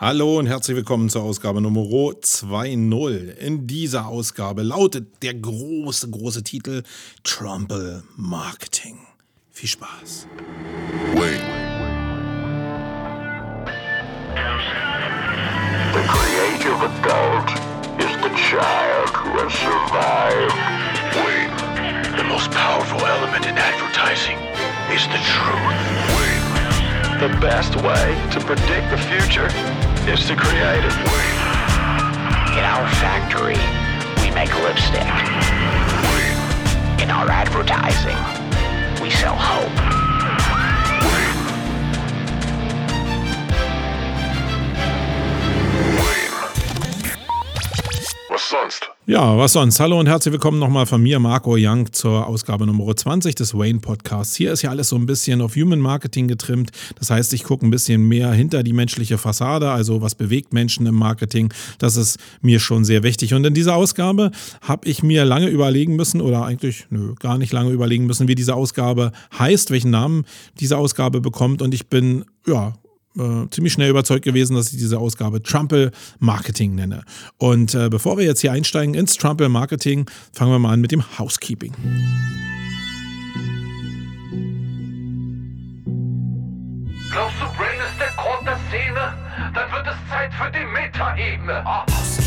Hallo und herzlich willkommen zur Ausgabe Nummer 2.0. In dieser Ausgabe lautet der große, große Titel Trumple Marketing. Viel Spaß. Wait. The creative adult is the child who has survived. Wait. The most powerful element in advertising is the truth. Wait. The best way to predict the future is the creative way. In our factory, we make lipstick. In our advertising, we sell hope. Was sonst? Ja, was sonst? Hallo und herzlich willkommen nochmal von mir, Marco Young, zur Ausgabe Nummer 20 des Wayne Podcasts. Hier ist ja alles so ein bisschen auf Human Marketing getrimmt. Das heißt, ich gucke ein bisschen mehr hinter die menschliche Fassade, also was bewegt Menschen im Marketing. Das ist mir schon sehr wichtig. Und in dieser Ausgabe habe ich mir lange überlegen müssen, oder eigentlich, nö, gar nicht lange überlegen müssen, wie diese Ausgabe heißt, welchen Namen diese Ausgabe bekommt. Und ich bin, ja, äh, ziemlich schnell überzeugt gewesen, dass ich diese Ausgabe Trumple Marketing nenne. Und äh, bevor wir jetzt hier einsteigen ins Trumple Marketing, fangen wir mal an mit dem Housekeeping. Glaubst du, Brain ist der Grund der Szene? Dann wird es Zeit für die Metaebene. Oh.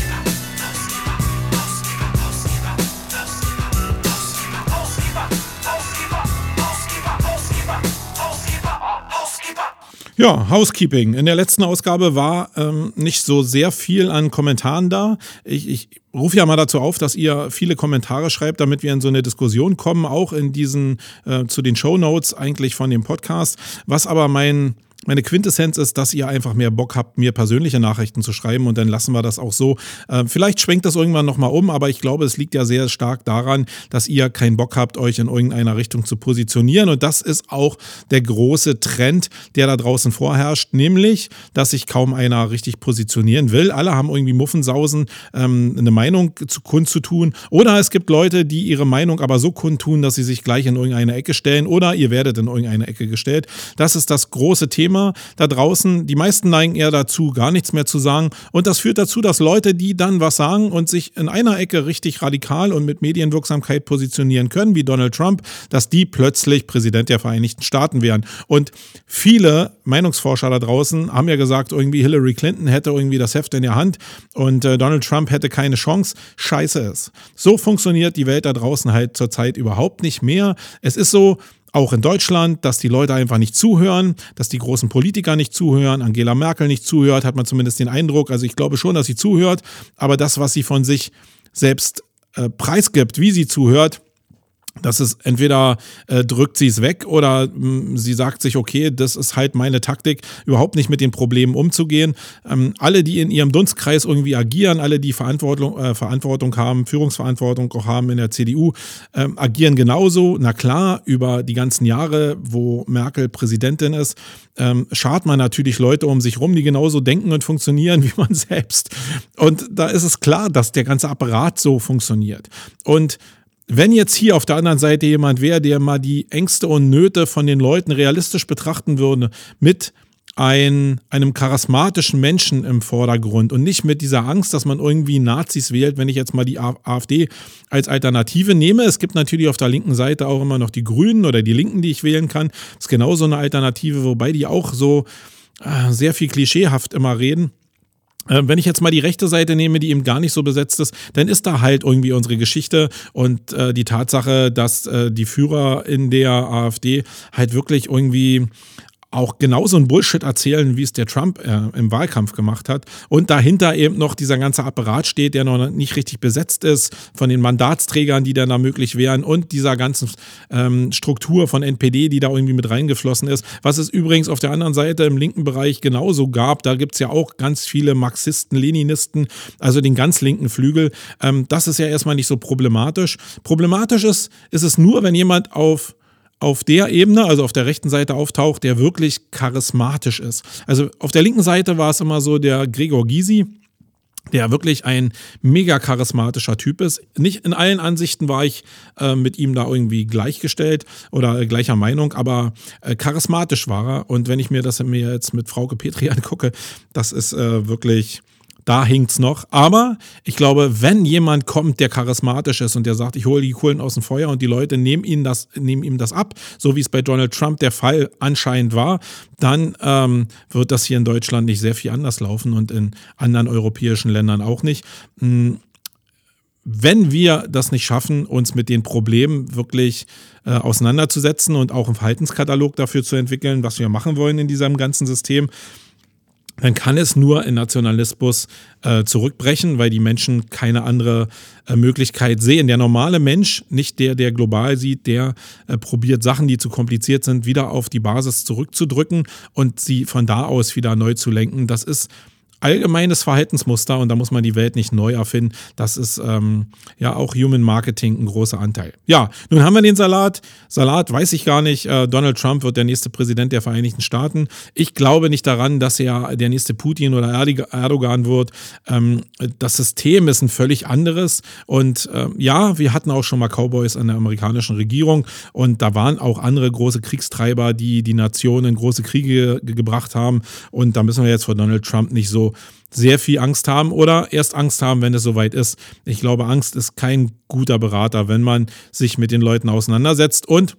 Ja, Housekeeping. In der letzten Ausgabe war ähm, nicht so sehr viel an Kommentaren da. Ich, ich rufe ja mal dazu auf, dass ihr viele Kommentare schreibt, damit wir in so eine Diskussion kommen, auch in diesen äh, zu den Show Notes eigentlich von dem Podcast. Was aber mein meine Quintessenz ist, dass ihr einfach mehr Bock habt, mir persönliche Nachrichten zu schreiben und dann lassen wir das auch so. Äh, vielleicht schwenkt das irgendwann nochmal um, aber ich glaube, es liegt ja sehr stark daran, dass ihr keinen Bock habt, euch in irgendeiner Richtung zu positionieren und das ist auch der große Trend, der da draußen vorherrscht, nämlich, dass sich kaum einer richtig positionieren will. Alle haben irgendwie Muffensausen, ähm, eine Meinung zu kundzutun oder es gibt Leute, die ihre Meinung aber so kundtun, dass sie sich gleich in irgendeine Ecke stellen oder ihr werdet in irgendeine Ecke gestellt. Das ist das große Thema Thema da draußen. Die meisten neigen eher dazu, gar nichts mehr zu sagen. Und das führt dazu, dass Leute, die dann was sagen und sich in einer Ecke richtig radikal und mit Medienwirksamkeit positionieren können, wie Donald Trump, dass die plötzlich Präsident der Vereinigten Staaten wären. Und viele Meinungsforscher da draußen haben ja gesagt, irgendwie Hillary Clinton hätte irgendwie das Heft in der Hand und äh, Donald Trump hätte keine Chance. Scheiße ist. So funktioniert die Welt da draußen halt zurzeit überhaupt nicht mehr. Es ist so, auch in Deutschland, dass die Leute einfach nicht zuhören, dass die großen Politiker nicht zuhören, Angela Merkel nicht zuhört, hat man zumindest den Eindruck. Also ich glaube schon, dass sie zuhört, aber das, was sie von sich selbst äh, preisgibt, wie sie zuhört, das ist entweder äh, drückt sie es weg oder mh, hm, sie sagt sich, okay, das ist halt meine Taktik, überhaupt nicht mit den Problemen umzugehen. Ähm, alle, die in ihrem Dunstkreis irgendwie agieren, alle, die Verantwortung, äh, Verantwortung haben, Führungsverantwortung auch haben in der CDU, ähm, agieren genauso. Na klar, über die ganzen Jahre, wo Merkel Präsidentin ist, ähm, schart man natürlich Leute um sich rum, die genauso denken und funktionieren wie man selbst. Und da ist es klar, dass der ganze Apparat so funktioniert. Und wenn jetzt hier auf der anderen Seite jemand wäre, der mal die Ängste und Nöte von den Leuten realistisch betrachten würde, mit ein, einem charismatischen Menschen im Vordergrund und nicht mit dieser Angst, dass man irgendwie Nazis wählt, wenn ich jetzt mal die AfD als Alternative nehme. Es gibt natürlich auf der linken Seite auch immer noch die Grünen oder die Linken, die ich wählen kann. Das ist genauso eine Alternative, wobei die auch so äh, sehr viel klischeehaft immer reden. Äh, wenn ich jetzt mal die rechte Seite nehme, die eben gar nicht so besetzt ist, dann ist da halt irgendwie unsere Geschichte und äh, die Tatsache, dass äh, die Führer in der AfD halt wirklich irgendwie auch genauso ein Bullshit erzählen, wie es der Trump äh, im Wahlkampf gemacht hat. Und dahinter eben noch dieser ganze Apparat steht, der noch nicht richtig besetzt ist, von den Mandatsträgern, die dann da möglich wären und dieser ganzen ähm, Struktur von NPD, die da irgendwie mit reingeflossen ist. Was es übrigens auf der anderen Seite im linken Bereich genauso gab. Da gibt es ja auch ganz viele Marxisten, Leninisten, also den ganz linken Flügel. Ähm, das ist ja erstmal nicht so problematisch. Problematisch ist, ist es nur, wenn jemand auf auf der Ebene, also auf der rechten Seite auftaucht, der wirklich charismatisch ist. Also auf der linken Seite war es immer so der Gregor Gysi, der wirklich ein mega charismatischer Typ ist. Nicht in allen Ansichten war ich äh, mit ihm da irgendwie gleichgestellt oder gleicher Meinung, aber äh, charismatisch war er. Und wenn ich mir das mir jetzt mit Frauke Petri angucke, das ist äh, wirklich da hinkt's noch. Aber ich glaube, wenn jemand kommt, der charismatisch ist und der sagt, ich hole die Kohlen aus dem Feuer und die Leute nehmen, ihn das, nehmen ihm das ab, so wie es bei Donald Trump der Fall anscheinend war, dann ähm, wird das hier in Deutschland nicht sehr viel anders laufen und in anderen europäischen Ländern auch nicht. Hm wenn wir das nicht schaffen, uns mit den Problemen wirklich äh, auseinanderzusetzen und auch einen Verhaltenskatalog dafür zu entwickeln, was wir machen wollen in diesem ganzen System, dann kann es nur in Nationalismus äh, zurückbrechen, weil die Menschen keine andere äh, Möglichkeit sehen. Der normale Mensch, nicht der, der global sieht, der äh, probiert Sachen, die zu kompliziert sind, wieder auf die Basis zurückzudrücken und sie von da aus wieder neu zu lenken. Das ist allgemeines Verhaltensmuster und da muss man die Welt nicht neu erfinden. Das ist ähm, ja auch Human Marketing ein großer Anteil. Ja, nun haben wir den Salat. Salat weiß ich gar nicht. Äh, Donald Trump wird der nächste Präsident der Vereinigten Staaten. Ich glaube nicht daran, dass er der nächste Putin oder Erdogan wird. Ähm, das System ist ein völlig anderes. Und äh, ja, wir hatten auch schon mal Cowboys an der amerikanischen Regierung und da waren auch andere große Kriegstreiber, die die Nationen in große Kriege gebracht haben. Und da müssen wir jetzt vor Donald Trump nicht so sehr viel Angst haben oder erst Angst haben, wenn es soweit ist. Ich glaube, Angst ist kein guter Berater, wenn man sich mit den Leuten auseinandersetzt und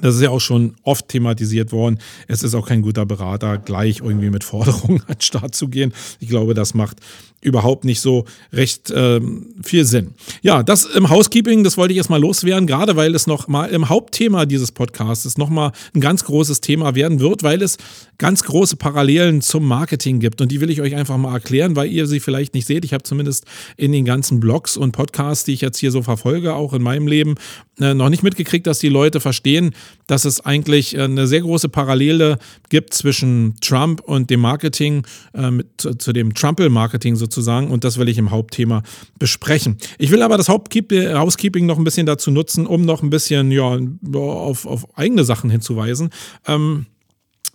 das ist ja auch schon oft thematisiert worden. Es ist auch kein guter Berater, gleich irgendwie mit Forderungen an den Start zu gehen. Ich glaube, das macht überhaupt nicht so recht ähm, viel Sinn. Ja, das im Housekeeping, das wollte ich erstmal loswerden, gerade weil es noch mal im Hauptthema dieses Podcasts noch mal ein ganz großes Thema werden wird, weil es ganz große Parallelen zum Marketing gibt und die will ich euch einfach mal erklären, weil ihr sie vielleicht nicht seht. Ich habe zumindest in den ganzen Blogs und Podcasts, die ich jetzt hier so verfolge, auch in meinem Leben, äh, noch nicht mitgekriegt, dass die Leute verstehen, dass es eigentlich äh, eine sehr große Parallele gibt zwischen Trump und dem Marketing, äh, mit, zu, zu dem Trumpel-Marketing sozusagen und das will ich im Hauptthema besprechen. Ich will aber das Housekeeping noch ein bisschen dazu nutzen, um noch ein bisschen ja, auf, auf eigene Sachen hinzuweisen. Ähm,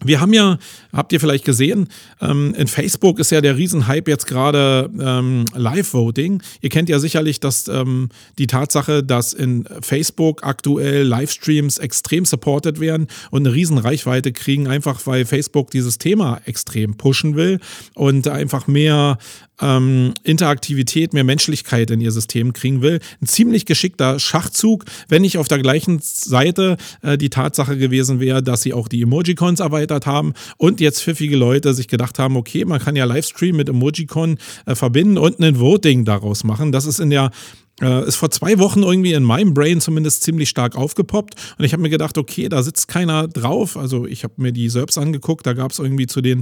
wir haben ja, habt ihr vielleicht gesehen, ähm, in Facebook ist ja der Riesenhype jetzt gerade ähm, Live-Voting. Ihr kennt ja sicherlich dass, ähm, die Tatsache, dass in Facebook aktuell Livestreams extrem supported werden und eine Riesenreichweite kriegen, einfach weil Facebook dieses Thema extrem pushen will und einfach mehr ähm, Interaktivität, mehr Menschlichkeit in ihr System kriegen will. Ein ziemlich geschickter Schachzug, wenn nicht auf der gleichen Seite äh, die Tatsache gewesen wäre, dass sie auch die Emojicons erweitert haben und jetzt pfiffige Leute sich gedacht haben, okay, man kann ja Livestream mit Emojicon äh, verbinden und ein Voting daraus machen. Das ist in der äh, ist vor zwei Wochen irgendwie in meinem Brain zumindest ziemlich stark aufgepoppt. Und ich habe mir gedacht, okay, da sitzt keiner drauf. Also ich habe mir die selbst angeguckt, da gab es irgendwie zu den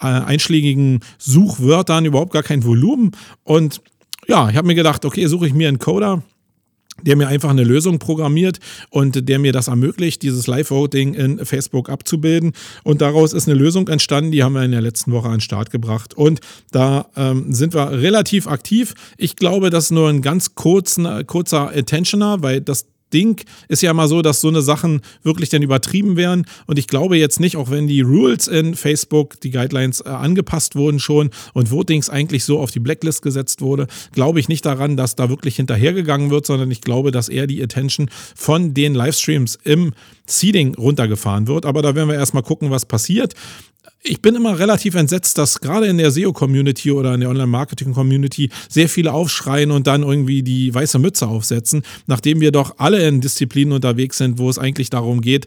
äh, einschlägigen Suchwörtern überhaupt gar kein Volumen. Und ja, ich habe mir gedacht, okay, suche ich mir einen Coder der mir einfach eine Lösung programmiert und der mir das ermöglicht, dieses Live-Voting in Facebook abzubilden. Und daraus ist eine Lösung entstanden, die haben wir in der letzten Woche an den Start gebracht. Und da ähm, sind wir relativ aktiv. Ich glaube, das ist nur ein ganz kurzen, kurzer Attentioner, weil das Ding ist ja mal so, dass so eine Sachen wirklich dann übertrieben werden. Und ich glaube jetzt nicht, auch wenn die Rules in Facebook, die Guidelines äh, angepasst wurden schon und Votings eigentlich so auf die Blacklist gesetzt wurde, glaube ich nicht daran, dass da wirklich hinterhergegangen wird, sondern ich glaube, dass eher die Attention von den Livestreams im Seeding runtergefahren wird. Aber da werden wir erstmal gucken, was passiert ich bin immer relativ entsetzt, dass gerade in der SEO-Community oder in der Online-Marketing-Community sehr viele aufschreien und dann irgendwie die weiße Mütze aufsetzen, nachdem wir doch alle in Disziplinen unterwegs sind, wo es eigentlich darum geht,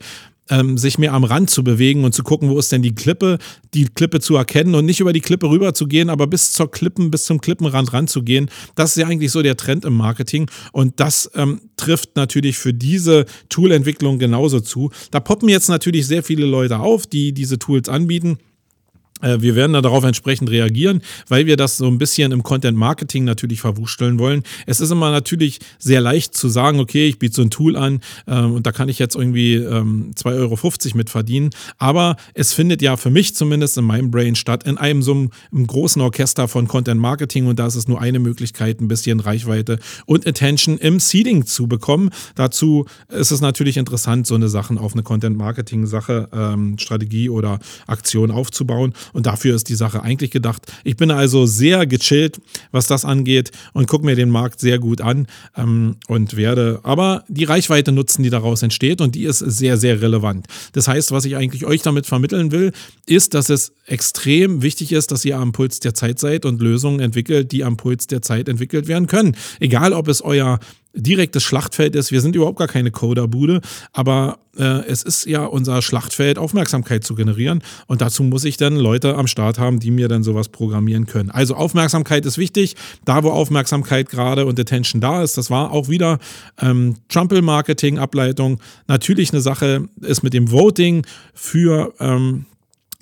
ähm, sich mehr am Rand zu bewegen und zu gucken, wo ist denn die Klippe, die Klippe zu erkennen und nicht über die Klippe rüber zu gehen, aber bis zur Klippen, bis zum Klippenrand ranzugehen. Das ist ja eigentlich so der Trend im Marketing und das ähm, trifft natürlich für diese Toolentwicklung genauso zu. Da poppen jetzt natürlich sehr viele Leute auf, die diese Tools anbieten. Äh, wir werden da darauf entsprechend reagieren, weil wir das so ein bisschen im Content Marketing natürlich verwursteln wollen. Es ist immer natürlich sehr leicht zu sagen, okay, ich biete so ein Tool an äh, und da kann ich jetzt irgendwie ähm, 2,50 Euro mit verdienen. Aber es findet ja für mich zumindest in meinem Brain statt, in einem so einem, einem großen Orchester von Content Marketing und da ist es nur eine Möglichkeit, ein bisschen Reichweite und Attention im Seeding zu bekommen. Dazu ist es natürlich interessant, so eine Sachen auf eine Content Marketing Sache, ähm, Strategie oder Aktion aufzubauen. Und dafür ist die Sache eigentlich gedacht. Ich bin also sehr gechillt, was das angeht und gucke mir den Markt sehr gut an ähm, und werde aber die Reichweite nutzen, die daraus entsteht und die ist sehr, sehr relevant. Das heißt, was ich eigentlich euch damit vermitteln will, ist, dass es extrem wichtig ist, dass ihr am Puls der Zeit seid und Lösungen entwickelt, die am Puls der Zeit entwickelt werden können. Egal, ob es euer direktes Schlachtfeld ist. Wir sind überhaupt gar keine Coderbude, aber äh, es ist ja unser Schlachtfeld, Aufmerksamkeit zu generieren. Und dazu muss ich dann Leute am Start haben, die mir dann sowas programmieren können. Also Aufmerksamkeit ist wichtig. Da, wo Aufmerksamkeit gerade und Attention da ist, das war auch wieder ähm, Trumpel-Marketing-Ableitung. Natürlich eine Sache ist mit dem Voting für ähm,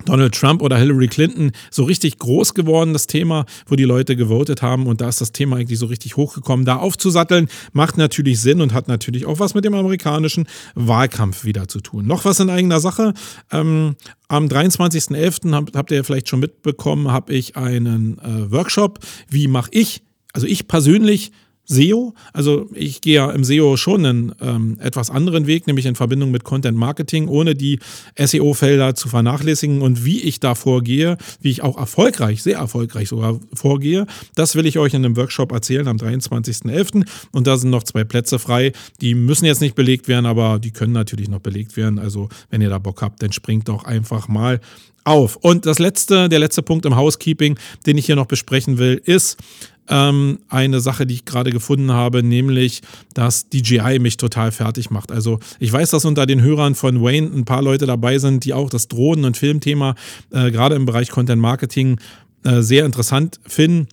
Donald Trump oder Hillary Clinton so richtig groß geworden, das Thema, wo die Leute gewotet haben. Und da ist das Thema eigentlich so richtig hochgekommen. Da aufzusatteln, macht natürlich Sinn und hat natürlich auch was mit dem amerikanischen Wahlkampf wieder zu tun. Noch was in eigener Sache. Ähm, am 23.11. Habt, habt ihr vielleicht schon mitbekommen, habe ich einen äh, Workshop. Wie mache ich, also ich persönlich, SEO. Also ich gehe ja im SEO schon einen ähm, etwas anderen Weg, nämlich in Verbindung mit Content Marketing, ohne die SEO-Felder zu vernachlässigen. Und wie ich da vorgehe, wie ich auch erfolgreich, sehr erfolgreich sogar vorgehe, das will ich euch in einem Workshop erzählen am 23.11. Und da sind noch zwei Plätze frei. Die müssen jetzt nicht belegt werden, aber die können natürlich noch belegt werden. Also wenn ihr da Bock habt, dann springt doch einfach mal auf. Und das letzte, der letzte Punkt im Housekeeping, den ich hier noch besprechen will, ist, ähm, eine Sache, die ich gerade gefunden habe, nämlich, dass DJI mich total fertig macht. Also ich weiß, dass unter den Hörern von Wayne ein paar Leute dabei sind, die auch das Drohnen- und Filmthema äh, gerade im Bereich Content Marketing äh, sehr interessant finden.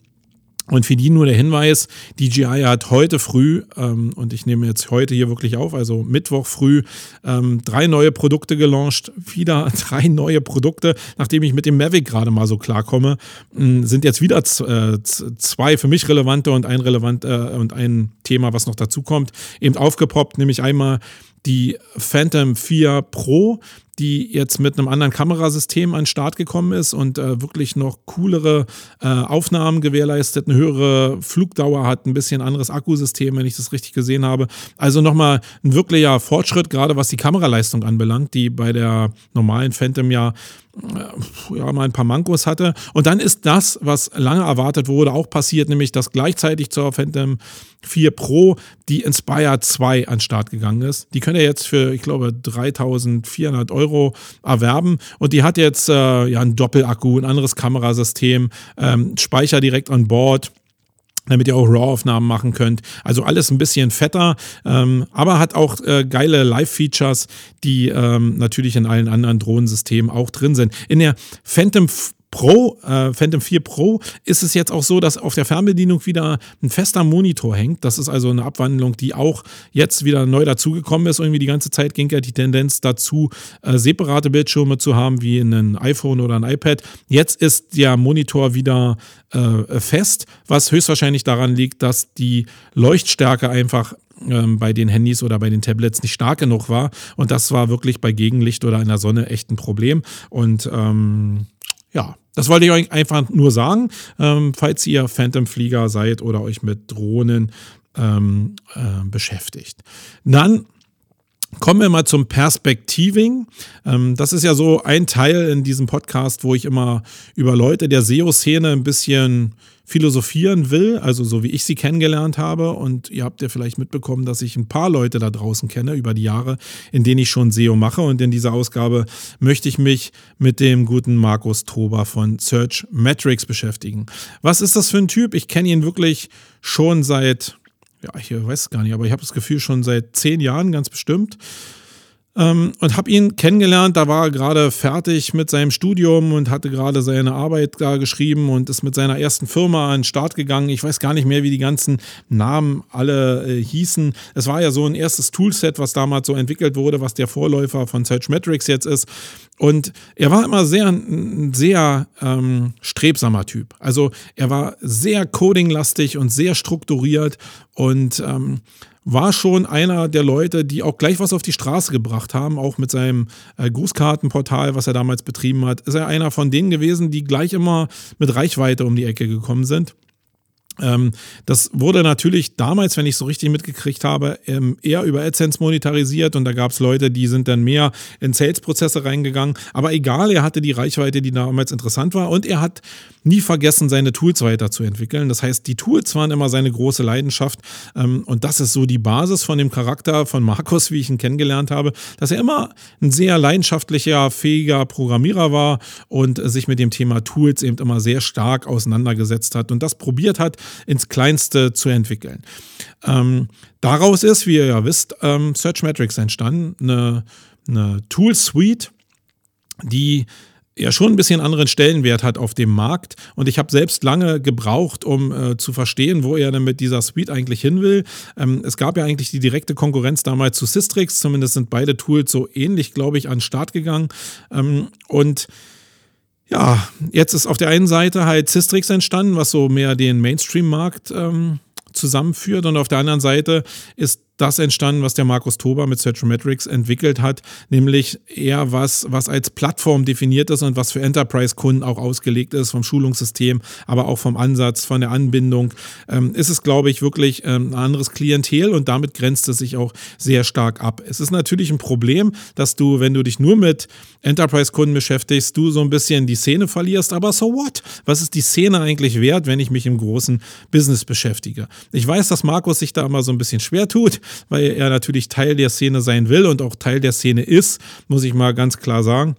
Und für die nur der Hinweis, DJI hat heute früh, ähm, und ich nehme jetzt heute hier wirklich auf, also Mittwoch früh, ähm, drei neue Produkte gelauncht. Wieder drei neue Produkte, nachdem ich mit dem Mavic gerade mal so klarkomme, äh, sind jetzt wieder äh, zwei für mich relevante und ein relevant äh, und ein Thema, was noch dazu kommt, eben aufgepoppt, nämlich einmal die Phantom 4 Pro, die jetzt mit einem anderen Kamerasystem an den Start gekommen ist und äh, wirklich noch coolere äh, Aufnahmen gewährleistet, eine höhere Flugdauer hat, ein bisschen anderes Akkusystem, wenn ich das richtig gesehen habe. Also nochmal ein wirklicher Fortschritt, gerade was die Kameraleistung anbelangt, die bei der normalen Phantom ja ja, mal ein paar Mankos hatte. Und dann ist das, was lange erwartet wurde, auch passiert, nämlich dass gleichzeitig zur Phantom 4 Pro die Inspire 2 an den Start gegangen ist. Die könnt ihr jetzt für, ich glaube, 3400 Euro erwerben. Und die hat jetzt äh, ja einen Doppelakku, ein anderes Kamerasystem, ähm, Speicher direkt an Bord damit ihr auch RAW-Aufnahmen machen könnt. Also alles ein bisschen fetter, ähm, aber hat auch äh, geile Live-Features, die ähm, natürlich in allen anderen Drohnensystemen auch drin sind. In der Phantom Pro, äh, Phantom 4 Pro, ist es jetzt auch so, dass auf der Fernbedienung wieder ein fester Monitor hängt. Das ist also eine Abwandlung, die auch jetzt wieder neu dazugekommen ist. Irgendwie die ganze Zeit ging ja die Tendenz dazu, äh, separate Bildschirme zu haben, wie in einem iPhone oder ein iPad. Jetzt ist der Monitor wieder äh, fest, was höchstwahrscheinlich daran liegt, dass die Leuchtstärke einfach ähm, bei den Handys oder bei den Tablets nicht stark genug war. Und das war wirklich bei Gegenlicht oder in der Sonne echt ein Problem. Und ähm, ja, das wollte ich euch einfach nur sagen, ähm, falls ihr Phantom-Flieger seid oder euch mit Drohnen ähm, äh, beschäftigt. Dann Kommen wir mal zum Perspektiving. Ähm, das ist ja so ein Teil in diesem Podcast, wo ich immer über Leute der SEO-Szene ein bisschen philosophieren will, also so wie ich sie kennengelernt habe. Und ihr habt ja vielleicht mitbekommen, dass ich ein paar Leute da draußen kenne über die Jahre, in denen ich schon SEO mache. Und in dieser Ausgabe möchte ich mich mit dem guten Markus Tober von Search Metrics beschäftigen. Was ist das für ein Typ? Ich kenne ihn wirklich schon seit ja, ich weiß es gar nicht, aber ich habe das Gefühl schon seit zehn Jahren ganz bestimmt. Ähm, und habe ihn kennengelernt, da war er gerade fertig mit seinem Studium und hatte gerade seine Arbeit da geschrieben und ist mit seiner ersten Firma an den Start gegangen. Ich weiß gar nicht mehr, wie die ganzen Namen alle äh, hießen. Es war ja so ein erstes Toolset, was damals so entwickelt wurde, was der Vorläufer von Searchmetrics jetzt ist. Und er war immer sehr, sehr ähm, strebsamer Typ. Also er war sehr codinglastig und sehr strukturiert und ähm, war schon einer der Leute, die auch gleich was auf die Straße gebracht haben, auch mit seinem äh, Grußkartenportal, was er damals betrieben hat. Ist er einer von denen gewesen, die gleich immer mit Reichweite um die Ecke gekommen sind. Ähm, das wurde natürlich damals, wenn ich so richtig mitgekriegt habe, ähm, eher über AdSense monetarisiert und da gab es Leute, die sind dann mehr in Sales-Prozesse reingegangen. Aber egal, er hatte die Reichweite, die damals interessant war und er hat nie vergessen, seine Tools weiterzuentwickeln. Das heißt, die Tools waren immer seine große Leidenschaft ähm, und das ist so die Basis von dem Charakter von Markus, wie ich ihn kennengelernt habe, dass er immer ein sehr leidenschaftlicher, fähiger Programmierer war und sich mit dem Thema Tools eben immer sehr stark auseinandergesetzt hat und das probiert hat, ins Kleinste zu entwickeln. Ähm, daraus ist, wie ihr ja wisst, ähm, Search Metrics entstanden, eine, eine Tool Suite, die ja schon ein bisschen anderen Stellenwert hat auf dem Markt. Und ich habe selbst lange gebraucht, um äh, zu verstehen, wo er denn mit dieser Suite eigentlich hin will. Ähm, es gab ja eigentlich die direkte Konkurrenz damals zu Systrix. Zumindest sind beide Tools so ähnlich, glaube ich, an den Start gegangen. Ähm, und ja, jetzt ist auf der einen Seite halt Systrix entstanden, was so mehr den Mainstream-Markt ähm, zusammenführt. Und auf der anderen Seite ist das entstanden, was der Markus Tober mit Metrics entwickelt hat, nämlich eher was, was als Plattform definiert ist und was für Enterprise-Kunden auch ausgelegt ist, vom Schulungssystem, aber auch vom Ansatz, von der Anbindung, ähm, ist es, glaube ich, wirklich ähm, ein anderes Klientel und damit grenzt es sich auch sehr stark ab. Es ist natürlich ein Problem, dass du, wenn du dich nur mit Enterprise-Kunden beschäftigst, du so ein bisschen die Szene verlierst, aber so what? Was ist die Szene eigentlich wert, wenn ich mich im großen Business beschäftige? Ich weiß, dass Markus sich da immer so ein bisschen schwer tut weil er natürlich Teil der Szene sein will und auch Teil der Szene ist, muss ich mal ganz klar sagen.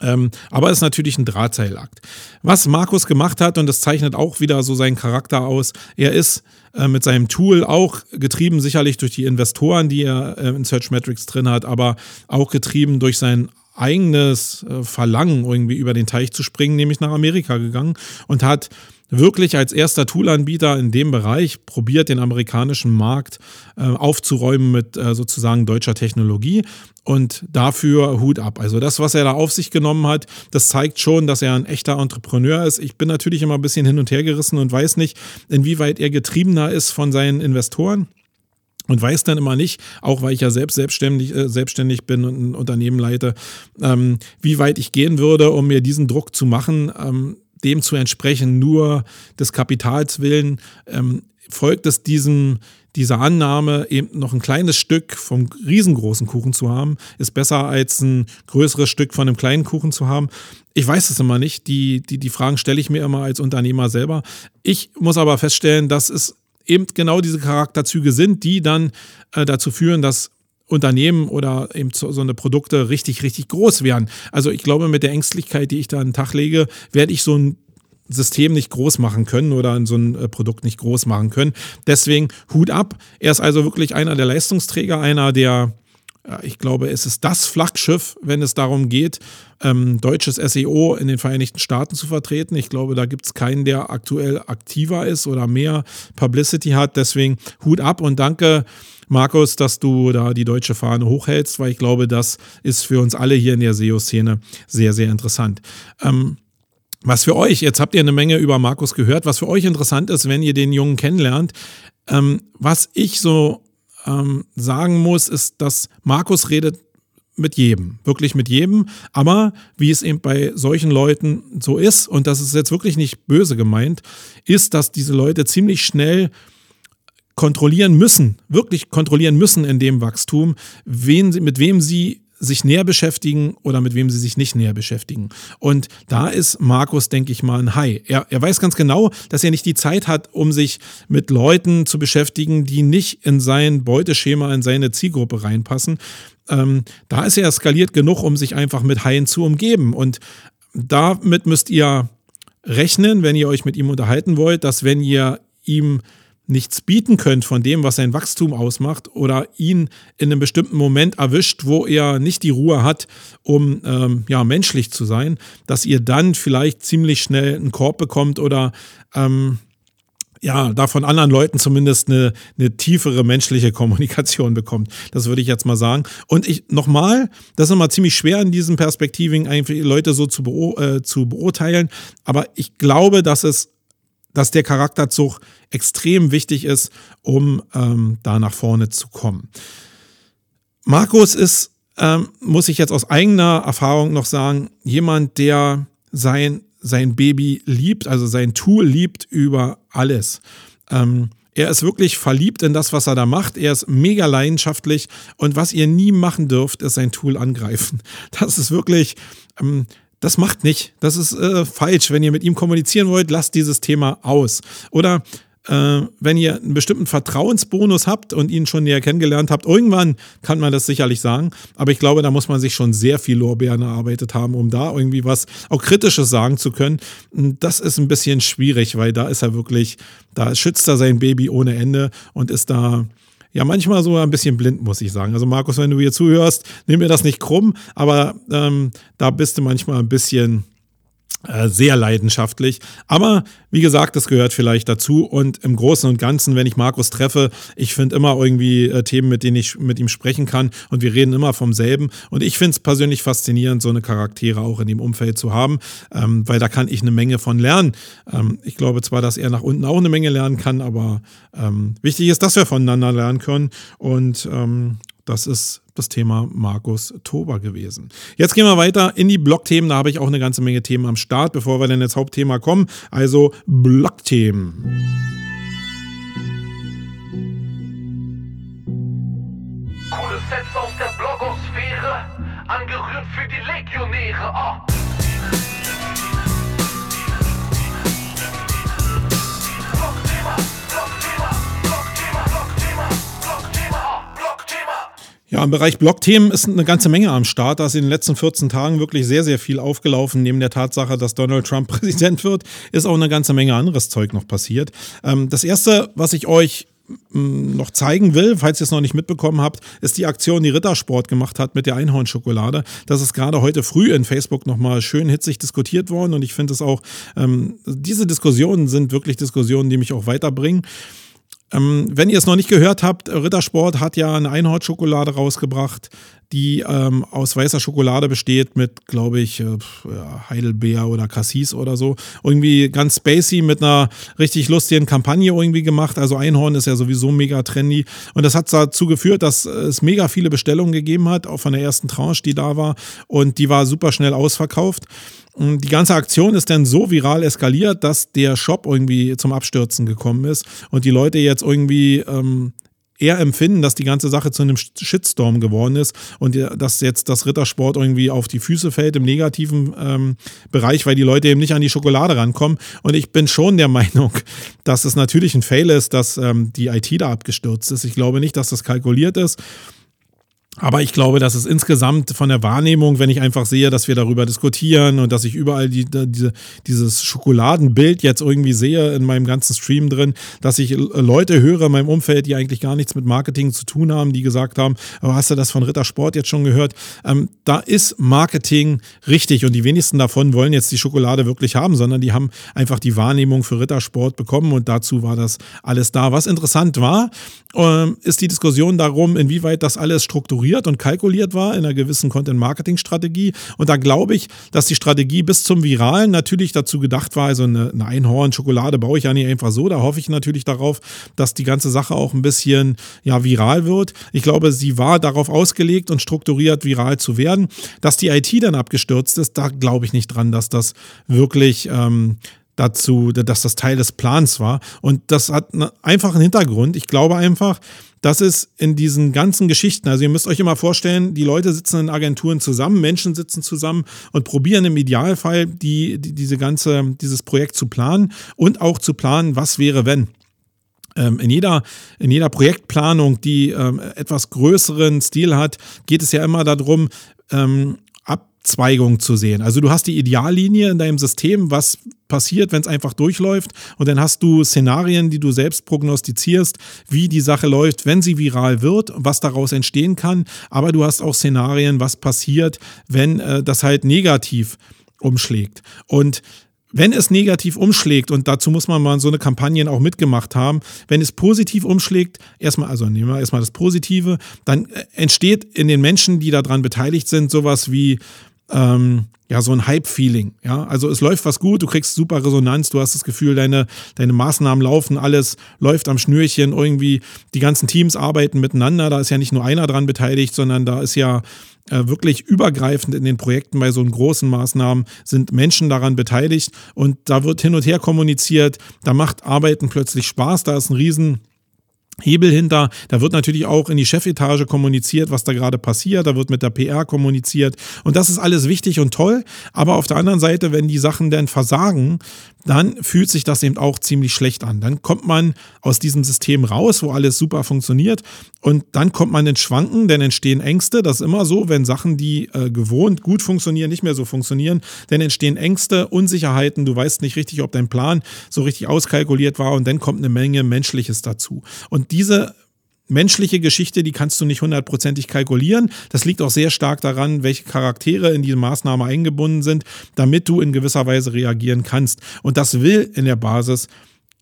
Ähm, aber es ist natürlich ein Drahtseilakt. Was Markus gemacht hat, und das zeichnet auch wieder so seinen Charakter aus, er ist äh, mit seinem Tool auch getrieben, sicherlich durch die Investoren, die er äh, in Search Metrics drin hat, aber auch getrieben durch sein eigenes äh, Verlangen, irgendwie über den Teich zu springen, nämlich nach Amerika gegangen und hat wirklich als erster Toolanbieter in dem Bereich probiert, den amerikanischen Markt äh, aufzuräumen mit äh, sozusagen deutscher Technologie. Und dafür Hut ab. Also das, was er da auf sich genommen hat, das zeigt schon, dass er ein echter Entrepreneur ist. Ich bin natürlich immer ein bisschen hin und her gerissen und weiß nicht, inwieweit er getriebener ist von seinen Investoren und weiß dann immer nicht, auch weil ich ja selbst selbstständig, äh, selbstständig bin und ein Unternehmen leite, ähm, wie weit ich gehen würde, um mir diesen Druck zu machen. Ähm, dem zu entsprechen, nur des Kapitals willen, ähm, folgt es diesem, dieser Annahme, eben noch ein kleines Stück vom riesengroßen Kuchen zu haben, ist besser als ein größeres Stück von einem kleinen Kuchen zu haben. Ich weiß es immer nicht. Die, die, die Fragen stelle ich mir immer als Unternehmer selber. Ich muss aber feststellen, dass es eben genau diese Charakterzüge sind, die dann äh, dazu führen, dass Unternehmen oder eben so, eine Produkte richtig, richtig groß werden. Also ich glaube, mit der Ängstlichkeit, die ich da an den Tag lege, werde ich so ein System nicht groß machen können oder so ein äh, Produkt nicht groß machen können. Deswegen Hut ab. Er ist also wirklich einer der Leistungsträger, einer der, ich glaube, es ist das Flaggschiff, wenn es darum geht, ähm, deutsches SEO in den Vereinigten Staaten zu vertreten. Ich glaube, da gibt es keinen, der aktuell aktiver ist oder mehr Publicity hat. Deswegen Hut ab und danke Markus, dass du da die deutsche Fahne hochhältst, weil ich glaube, das ist für uns alle hier in der SEO-Szene sehr, sehr interessant. Ähm, was für euch, jetzt habt ihr eine Menge über Markus gehört, was für euch interessant ist, wenn ihr den Jungen kennenlernt, ähm, was ich so ähm, sagen muss, ist, dass Markus redet mit jedem, wirklich mit jedem. Aber wie es eben bei solchen Leuten so ist, und das ist jetzt wirklich nicht böse gemeint, ist, dass diese Leute ziemlich schnell kontrollieren müssen, wirklich kontrollieren müssen in dem Wachstum, wen, mit wem sie sich näher beschäftigen oder mit wem sie sich nicht näher beschäftigen. Und da ist Markus, denke ich mal, ein Hai. Er, er weiß ganz genau, dass er nicht die Zeit hat, um sich mit Leuten zu beschäftigen, die nicht in sein Beuteschema, in seine Zielgruppe reinpassen. Ähm, da ist er skaliert genug, um sich einfach mit Haien zu umgeben. Und damit müsst ihr rechnen, wenn ihr euch mit ihm unterhalten wollt, dass wenn ihr ihm nichts bieten könnt von dem, was sein Wachstum ausmacht, oder ihn in einem bestimmten Moment erwischt, wo er nicht die Ruhe hat, um ähm, ja, menschlich zu sein, dass ihr dann vielleicht ziemlich schnell einen Korb bekommt oder ähm, ja, da von anderen Leuten zumindest eine, eine tiefere menschliche Kommunikation bekommt. Das würde ich jetzt mal sagen. Und ich nochmal, das ist immer ziemlich schwer in diesen Perspektiven, eigentlich Leute so zu, beo äh, zu beurteilen. Aber ich glaube, dass es dass der Charakterzug extrem wichtig ist, um ähm, da nach vorne zu kommen. Markus ist, ähm, muss ich jetzt aus eigener Erfahrung noch sagen, jemand, der sein sein Baby liebt, also sein Tool liebt über alles. Ähm, er ist wirklich verliebt in das, was er da macht. Er ist mega leidenschaftlich. Und was ihr nie machen dürft, ist sein Tool angreifen. Das ist wirklich, ähm, das macht nicht. Das ist äh, falsch. Wenn ihr mit ihm kommunizieren wollt, lasst dieses Thema aus. Oder äh, wenn ihr einen bestimmten Vertrauensbonus habt und ihn schon näher kennengelernt habt, irgendwann kann man das sicherlich sagen. Aber ich glaube, da muss man sich schon sehr viel Lorbeeren erarbeitet haben, um da irgendwie was auch Kritisches sagen zu können. Das ist ein bisschen schwierig, weil da ist er wirklich, da schützt er sein Baby ohne Ende und ist da ja manchmal so ein bisschen blind, muss ich sagen. Also Markus, wenn du hier zuhörst, nimm mir das nicht krumm, aber ähm, da bist du manchmal ein bisschen sehr leidenschaftlich. Aber wie gesagt, das gehört vielleicht dazu. Und im Großen und Ganzen, wenn ich Markus treffe, ich finde immer irgendwie äh, Themen, mit denen ich mit ihm sprechen kann. Und wir reden immer vom selben. Und ich finde es persönlich faszinierend, so eine Charaktere auch in dem Umfeld zu haben, ähm, weil da kann ich eine Menge von lernen. Ähm, ich glaube zwar, dass er nach unten auch eine Menge lernen kann, aber ähm, wichtig ist, dass wir voneinander lernen können. Und ähm, das ist das Thema Markus Tober gewesen. Jetzt gehen wir weiter in die Blogthemen. Da habe ich auch eine ganze Menge Themen am Start, bevor wir dann ins Hauptthema kommen. Also Blogthemen. Coole Sets aus der Blogosphäre, angerührt für die Legionäre. Oh. Ja, im Bereich Blogthemen ist eine ganze Menge am Start. Da ist in den letzten 14 Tagen wirklich sehr, sehr viel aufgelaufen. Neben der Tatsache, dass Donald Trump Präsident wird, ist auch eine ganze Menge anderes Zeug noch passiert. Ähm, das erste, was ich euch mm, noch zeigen will, falls ihr es noch nicht mitbekommen habt, ist die Aktion, die Rittersport gemacht hat mit der Einhornschokolade. Das ist gerade heute früh in Facebook nochmal schön hitzig diskutiert worden und ich finde es auch, ähm, diese Diskussionen sind wirklich Diskussionen, die mich auch weiterbringen. Ähm, wenn ihr es noch nicht gehört habt, Rittersport hat ja eine Einhornschokolade rausgebracht, die ähm, aus weißer Schokolade besteht mit, glaube ich, äh, Heidelbeer oder Cassis oder so. Irgendwie ganz spacey mit einer richtig lustigen Kampagne irgendwie gemacht. Also Einhorn ist ja sowieso mega trendy. Und das hat dazu geführt, dass es mega viele Bestellungen gegeben hat, auch von der ersten Tranche, die da war. Und die war super schnell ausverkauft. Die ganze Aktion ist dann so viral eskaliert, dass der Shop irgendwie zum Abstürzen gekommen ist und die Leute jetzt irgendwie ähm, eher empfinden, dass die ganze Sache zu einem Shitstorm geworden ist und dass jetzt das Rittersport irgendwie auf die Füße fällt im negativen ähm, Bereich, weil die Leute eben nicht an die Schokolade rankommen. Und ich bin schon der Meinung, dass es natürlich ein Fail ist, dass ähm, die IT da abgestürzt ist. Ich glaube nicht, dass das kalkuliert ist. Aber ich glaube, dass es insgesamt von der Wahrnehmung, wenn ich einfach sehe, dass wir darüber diskutieren und dass ich überall die, die, dieses Schokoladenbild jetzt irgendwie sehe in meinem ganzen Stream drin, dass ich Leute höre in meinem Umfeld, die eigentlich gar nichts mit Marketing zu tun haben, die gesagt haben, oh, hast du das von Rittersport jetzt schon gehört? Ähm, da ist Marketing richtig und die wenigsten davon wollen jetzt die Schokolade wirklich haben, sondern die haben einfach die Wahrnehmung für Rittersport bekommen und dazu war das alles da. Was interessant war, ähm, ist die Diskussion darum, inwieweit das alles strukturiert und kalkuliert war in einer gewissen Content-Marketing-Strategie. Und da glaube ich, dass die Strategie bis zum Viralen natürlich dazu gedacht war, also eine, eine Einhorn-Schokolade baue ich ja nicht einfach so. Da hoffe ich natürlich darauf, dass die ganze Sache auch ein bisschen ja, viral wird. Ich glaube, sie war darauf ausgelegt und strukturiert, viral zu werden. Dass die IT dann abgestürzt ist, da glaube ich nicht dran, dass das wirklich ähm, dazu, dass das Teil des Plans war. Und das hat einen einfachen Hintergrund. Ich glaube einfach, dass es in diesen ganzen Geschichten, also ihr müsst euch immer vorstellen, die Leute sitzen in Agenturen zusammen, Menschen sitzen zusammen und probieren im Idealfall die, die diese ganze, dieses Projekt zu planen und auch zu planen, was wäre, wenn. Ähm, in jeder, in jeder Projektplanung, die ähm, etwas größeren Stil hat, geht es ja immer darum, ähm, Abzweigung zu sehen. Also du hast die Ideallinie in deinem System, was passiert, wenn es einfach durchläuft. Und dann hast du Szenarien, die du selbst prognostizierst, wie die Sache läuft, wenn sie viral wird, was daraus entstehen kann. Aber du hast auch Szenarien, was passiert, wenn äh, das halt negativ umschlägt. Und wenn es negativ umschlägt, und dazu muss man mal so eine Kampagne auch mitgemacht haben, wenn es positiv umschlägt, erstmal, also nehmen wir erstmal das Positive, dann äh, entsteht in den Menschen, die daran beteiligt sind, sowas wie ähm, ja, so ein Hype-Feeling. Ja, also es läuft was gut, du kriegst super Resonanz, du hast das Gefühl, deine, deine Maßnahmen laufen, alles läuft am Schnürchen, irgendwie die ganzen Teams arbeiten miteinander, da ist ja nicht nur einer dran beteiligt, sondern da ist ja äh, wirklich übergreifend in den Projekten bei so großen Maßnahmen sind Menschen daran beteiligt und da wird hin und her kommuniziert, da macht Arbeiten plötzlich Spaß, da ist ein riesen Hebel hinter. Da wird natürlich auch in die Chefetage kommuniziert, was da gerade passiert. Da wird mit der PR kommuniziert. Und das ist alles wichtig und toll. Aber auf der anderen Seite, wenn die Sachen dann versagen, dann fühlt sich das eben auch ziemlich schlecht an. Dann kommt man aus diesem System raus, wo alles super funktioniert. Und dann kommt man ins Schwanken, denn entstehen Ängste. Das ist immer so, wenn Sachen, die äh, gewohnt gut funktionieren, nicht mehr so funktionieren. Dann entstehen Ängste, Unsicherheiten. Du weißt nicht richtig, ob dein Plan so richtig auskalkuliert war. Und dann kommt eine Menge Menschliches dazu. Und diese menschliche Geschichte, die kannst du nicht hundertprozentig kalkulieren. Das liegt auch sehr stark daran, welche Charaktere in diese Maßnahme eingebunden sind, damit du in gewisser Weise reagieren kannst. Und das will in der Basis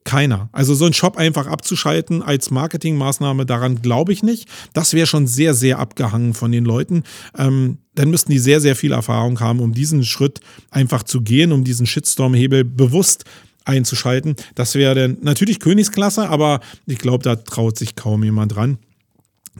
keiner. Also so einen Shop einfach abzuschalten als Marketingmaßnahme, daran glaube ich nicht. Das wäre schon sehr, sehr abgehangen von den Leuten. Ähm, dann müssten die sehr, sehr viel Erfahrung haben, um diesen Schritt einfach zu gehen, um diesen Shitstorm-Hebel bewusst einzuschalten. Das wäre dann natürlich Königsklasse, aber ich glaube, da traut sich kaum jemand dran.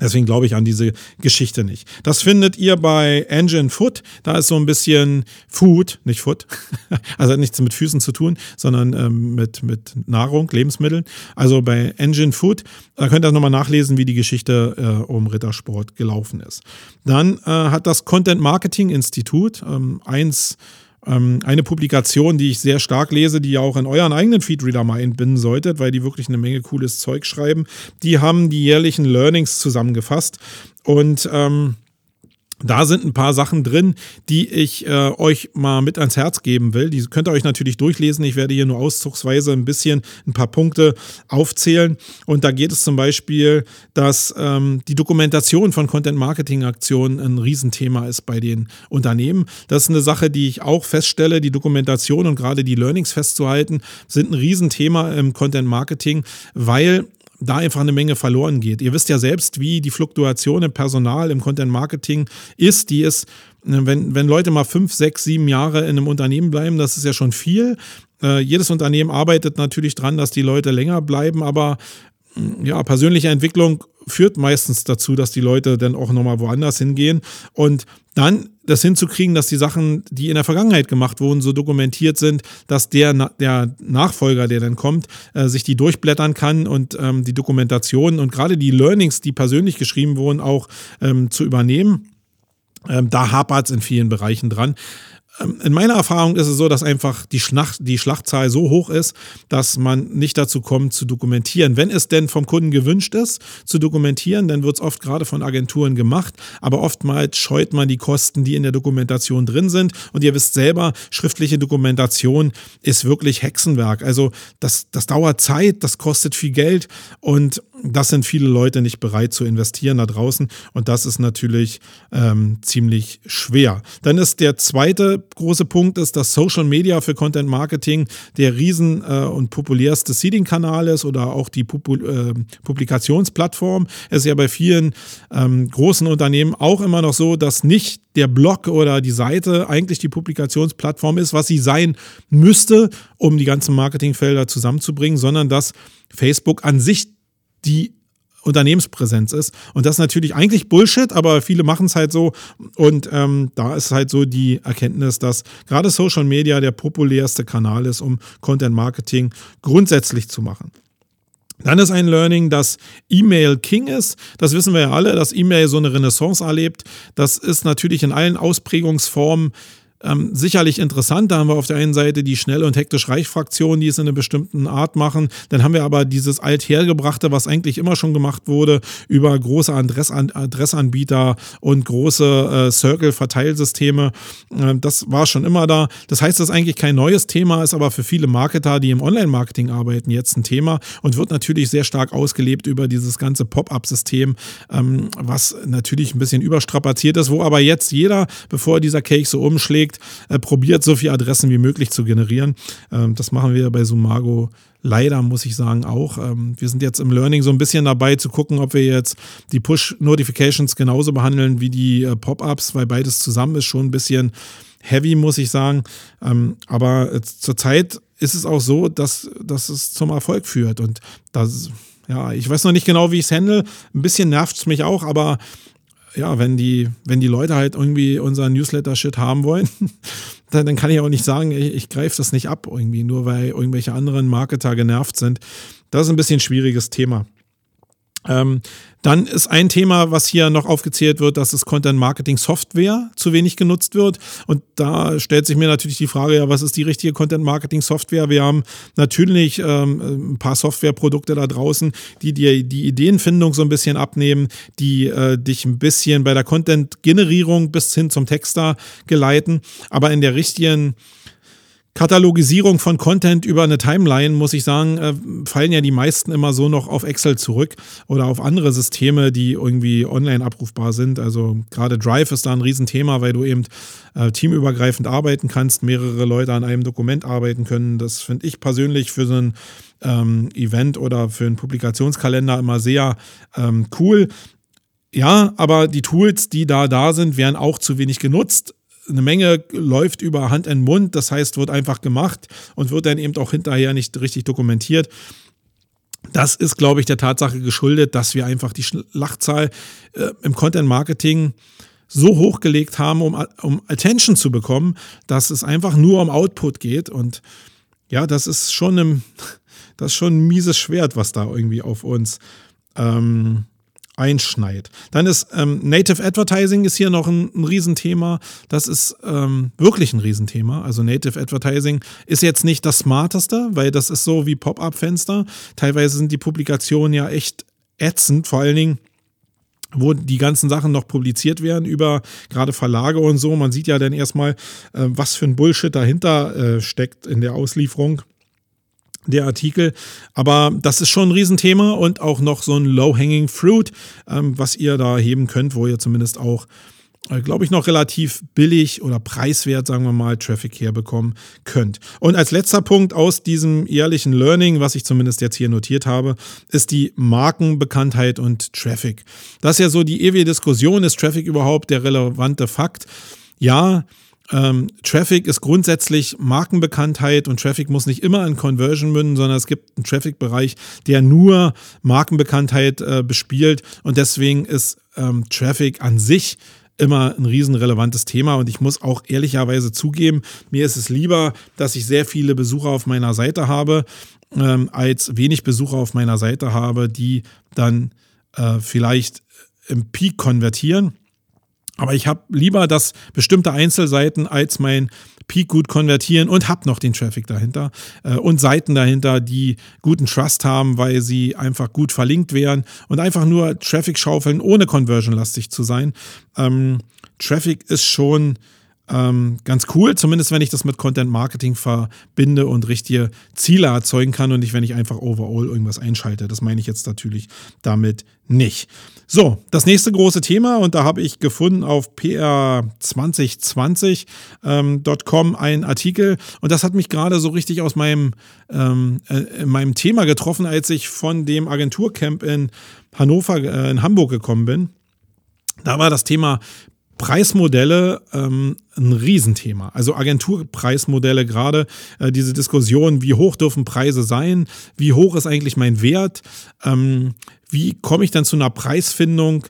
Deswegen glaube ich an diese Geschichte nicht. Das findet ihr bei Engine Food. Da ist so ein bisschen Food, nicht Food. also hat nichts mit Füßen zu tun, sondern ähm, mit, mit Nahrung, Lebensmitteln. Also bei Engine Food, da könnt ihr nochmal nachlesen, wie die Geschichte äh, um Rittersport gelaufen ist. Dann äh, hat das Content Marketing Institut ähm, eins ähm, eine Publikation, die ich sehr stark lese, die ihr auch in euren eigenen Feedreader mal einbinden solltet, weil die wirklich eine Menge cooles Zeug schreiben. Die haben die jährlichen Learnings zusammengefasst und ähm, da sind ein paar Sachen drin, die ich äh, euch mal mit ans Herz geben will. Die könnt ihr euch natürlich durchlesen. Ich werde hier nur auszugsweise ein bisschen ein paar Punkte aufzählen. Und da geht es zum Beispiel, dass ähm, die Dokumentation von Content-Marketing-Aktionen ein Riesenthema ist bei den Unternehmen. Das ist eine Sache, die ich auch feststelle. Die Dokumentation und gerade die Learnings festzuhalten, sind ein Riesenthema im Content-Marketing, weil da einfach eine Menge verloren geht. Ihr wisst ja selbst, wie die Fluktuation im Personal, im Content Marketing ist. Die ist, wenn, wenn Leute mal fünf, sechs, sieben Jahre in einem Unternehmen bleiben, das ist ja schon viel. Äh, jedes Unternehmen arbeitet natürlich dran, dass die Leute länger bleiben, aber ja, persönliche Entwicklung führt meistens dazu, dass die Leute dann auch nochmal woanders hingehen. Und dann das hinzukriegen, dass die Sachen, die in der Vergangenheit gemacht wurden, so dokumentiert sind, dass der, der Nachfolger, der dann kommt, äh, sich die durchblättern kann und ähm, die Dokumentation und gerade die Learnings, die persönlich geschrieben wurden, auch ähm, zu übernehmen. Ähm, da hapert es in vielen Bereichen dran. Ähm, in meiner Erfahrung ist es so, dass einfach die, Schlacht, die Schlachtzahl so hoch ist, dass man nicht dazu kommt zu dokumentieren. Wenn es denn vom Kunden gewünscht ist, zu dokumentieren, dann wird es oft gerade von Agenturen gemacht, aber oftmals scheut man die Kosten, die in der Dokumentation drin sind. Und ihr wisst selber, schriftliche Dokumentation ist wirklich Hexenwerk. Also das, das dauert Zeit, das kostet viel Geld und das sind viele Leute nicht bereit zu investieren da draußen. Und das ist natürlich ähm, ziemlich schwer. Dann ist der zweite große Punkt ist, dass Social Media für Content Marketing der riesen äh, und populärste Seeding-Kanal ist oder auch die Pupu äh, Publikationsplattform. Es ist ja bei vielen ähm, großen Unternehmen auch immer noch so, dass nicht der Blog oder die Seite eigentlich die Publikationsplattform ist, was sie sein müsste, um die ganzen Marketingfelder zusammenzubringen, sondern dass Facebook an sich die Unternehmenspräsenz ist. Und das ist natürlich eigentlich Bullshit, aber viele machen es halt so. Und ähm, da ist halt so die Erkenntnis, dass gerade Social Media der populärste Kanal ist, um Content Marketing grundsätzlich zu machen. Dann ist ein Learning, dass E-Mail King ist. Das wissen wir ja alle, dass E-Mail so eine Renaissance erlebt. Das ist natürlich in allen Ausprägungsformen ähm, sicherlich interessant. Da haben wir auf der einen Seite die schnelle und hektisch Reich-Fraktion, die es in einer bestimmten Art machen. Dann haben wir aber dieses althergebrachte, was eigentlich immer schon gemacht wurde, über große Adressan Adressanbieter und große äh, Circle-Verteilsysteme. Äh, das war schon immer da. Das heißt, das ist eigentlich kein neues Thema, ist aber für viele Marketer, die im Online-Marketing arbeiten, jetzt ein Thema und wird natürlich sehr stark ausgelebt über dieses ganze Pop-up-System, ähm, was natürlich ein bisschen überstrapaziert ist, wo aber jetzt jeder, bevor dieser Cake so umschlägt, sagt, äh, probiert so viele Adressen wie möglich zu generieren. Ähm, das machen wir bei Sumago leider, muss ich sagen, auch. Ähm, wir sind jetzt im Learning so ein bisschen dabei zu gucken, ob wir jetzt die Push-Notifications genauso behandeln wie die äh, Pop-ups, weil beides zusammen ist schon ein bisschen heavy, muss ich sagen. Ähm, aber äh, zurzeit ist es auch so, dass, dass es zum Erfolg führt. Und das, ja, ich weiß noch nicht genau, wie ich es handle. Ein bisschen nervt es mich auch, aber ja, wenn die, wenn die Leute halt irgendwie unseren Newsletter-Shit haben wollen, dann, dann, kann ich auch nicht sagen, ich, ich greife das nicht ab irgendwie, nur weil irgendwelche anderen Marketer genervt sind. Das ist ein bisschen ein schwieriges Thema. Ähm, dann ist ein Thema, was hier noch aufgezählt wird, dass das Content Marketing Software zu wenig genutzt wird. Und da stellt sich mir natürlich die Frage, ja, was ist die richtige Content Marketing Software? Wir haben natürlich ähm, ein paar Softwareprodukte da draußen, die dir die Ideenfindung so ein bisschen abnehmen, die äh, dich ein bisschen bei der Content-Generierung bis hin zum Texter geleiten. Aber in der richtigen Katalogisierung von Content über eine Timeline, muss ich sagen, äh, fallen ja die meisten immer so noch auf Excel zurück oder auf andere Systeme, die irgendwie online abrufbar sind. Also gerade Drive ist da ein Riesenthema, weil du eben äh, teamübergreifend arbeiten kannst, mehrere Leute an einem Dokument arbeiten können. Das finde ich persönlich für so ein ähm, Event oder für einen Publikationskalender immer sehr ähm, cool. Ja, aber die Tools, die da da sind, werden auch zu wenig genutzt eine Menge läuft über Hand in Mund, das heißt, wird einfach gemacht und wird dann eben auch hinterher nicht richtig dokumentiert. Das ist, glaube ich, der Tatsache geschuldet, dass wir einfach die Schlachtzahl äh, im Content Marketing so hochgelegt haben, um, um Attention zu bekommen, dass es einfach nur um Output geht. Und ja, das ist schon ein, das ist schon ein mieses Schwert, was da irgendwie auf uns ähm, einschneit. Dann ist ähm, Native Advertising ist hier noch ein, ein Riesenthema. Das ist ähm, wirklich ein Riesenthema. Also Native Advertising ist jetzt nicht das Smarteste, weil das ist so wie Pop-up-Fenster. Teilweise sind die Publikationen ja echt ätzend, vor allen Dingen wo die ganzen Sachen noch publiziert werden über gerade Verlage und so. Man sieht ja dann erstmal, äh, was für ein Bullshit dahinter äh, steckt in der Auslieferung der Artikel. Aber das ist schon ein Riesenthema und auch noch so ein Low-Hanging Fruit, ähm, was ihr da heben könnt, wo ihr zumindest auch, äh, glaube ich, noch relativ billig oder preiswert, sagen wir mal, Traffic herbekommen könnt. Und als letzter Punkt aus diesem jährlichen Learning, was ich zumindest jetzt hier notiert habe, ist die Markenbekanntheit und Traffic. Das ist ja so die ewige Diskussion, ist Traffic überhaupt der relevante Fakt? Ja, ähm, Traffic ist grundsätzlich Markenbekanntheit und Traffic muss nicht immer in Conversion münden, sondern es gibt einen Traffic-Bereich, der nur Markenbekanntheit äh, bespielt. Und deswegen ist ähm, Traffic an sich immer ein riesenrelevantes Thema. Und ich muss auch ehrlicherweise zugeben, mir ist es lieber, dass ich sehr viele Besucher auf meiner Seite habe, ähm, als wenig Besucher auf meiner Seite habe, die dann äh, vielleicht im Peak konvertieren aber ich habe lieber das bestimmte Einzelseiten als mein Peak gut konvertieren und habe noch den Traffic dahinter äh, und Seiten dahinter, die guten Trust haben, weil sie einfach gut verlinkt werden und einfach nur Traffic schaufeln, ohne conversion-lastig zu sein. Ähm, Traffic ist schon ähm, ganz cool, zumindest wenn ich das mit Content Marketing verbinde und richtige Ziele erzeugen kann und nicht, wenn ich einfach overall irgendwas einschalte. Das meine ich jetzt natürlich damit nicht. So, das nächste große Thema, und da habe ich gefunden auf pr2020.com ähm, einen Artikel, und das hat mich gerade so richtig aus meinem, ähm, äh, meinem Thema getroffen, als ich von dem Agenturcamp in Hannover, äh, in Hamburg gekommen bin. Da war das Thema Preismodelle ähm, ein Riesenthema. Also Agenturpreismodelle gerade, äh, diese Diskussion, wie hoch dürfen Preise sein, wie hoch ist eigentlich mein Wert, ähm, wie komme ich dann zu einer Preisfindung,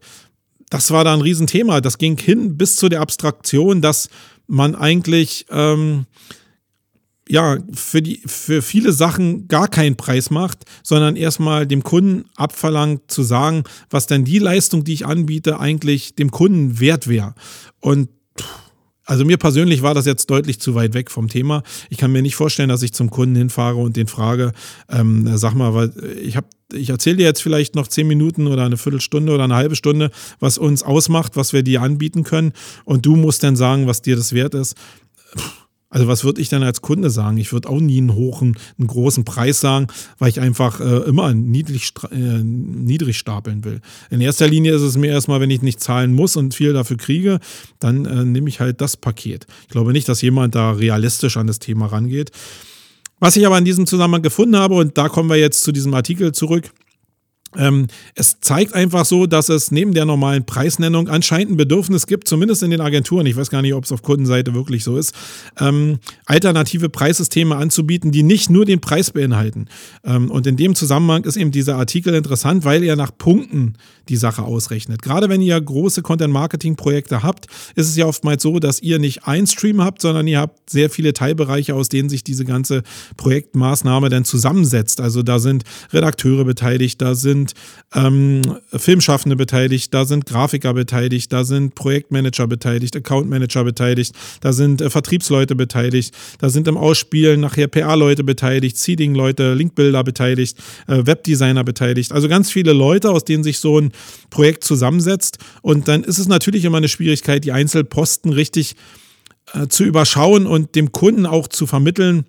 das war da ein Riesenthema. Das ging hin bis zu der Abstraktion, dass man eigentlich ähm, ja, für, die, für viele Sachen gar keinen Preis macht, sondern erstmal dem Kunden abverlangt zu sagen, was denn die Leistung, die ich anbiete, eigentlich dem Kunden wert wäre. Und also mir persönlich war das jetzt deutlich zu weit weg vom Thema. Ich kann mir nicht vorstellen, dass ich zum Kunden hinfahre und den frage, ähm, sag mal, weil ich habe, ich erzähle dir jetzt vielleicht noch zehn Minuten oder eine Viertelstunde oder eine halbe Stunde, was uns ausmacht, was wir dir anbieten können, und du musst dann sagen, was dir das wert ist. Also was würde ich denn als Kunde sagen? Ich würde auch nie einen hohen, einen großen Preis sagen, weil ich einfach äh, immer niedrig, äh, niedrig stapeln will. In erster Linie ist es mir erstmal, wenn ich nicht zahlen muss und viel dafür kriege, dann äh, nehme ich halt das Paket. Ich glaube nicht, dass jemand da realistisch an das Thema rangeht. Was ich aber in diesem Zusammenhang gefunden habe, und da kommen wir jetzt zu diesem Artikel zurück, ähm, es zeigt einfach so, dass es neben der normalen Preisnennung anscheinend ein Bedürfnis gibt, zumindest in den Agenturen, ich weiß gar nicht, ob es auf Kundenseite wirklich so ist, ähm, alternative Preissysteme anzubieten, die nicht nur den Preis beinhalten. Ähm, und in dem Zusammenhang ist eben dieser Artikel interessant, weil er nach Punkten die Sache ausrechnet. Gerade wenn ihr große Content-Marketing-Projekte habt, ist es ja oftmals so, dass ihr nicht ein Stream habt, sondern ihr habt sehr viele Teilbereiche, aus denen sich diese ganze Projektmaßnahme dann zusammensetzt. Also da sind Redakteure beteiligt, da sind sind ähm, Filmschaffende beteiligt, da sind Grafiker beteiligt, da sind Projektmanager beteiligt, Accountmanager beteiligt, da sind äh, Vertriebsleute beteiligt, da sind im Ausspielen nachher PR-Leute beteiligt, Seeding-Leute, Linkbilder beteiligt, äh, Webdesigner beteiligt. Also ganz viele Leute, aus denen sich so ein Projekt zusammensetzt. Und dann ist es natürlich immer eine Schwierigkeit, die Einzelposten richtig äh, zu überschauen und dem Kunden auch zu vermitteln,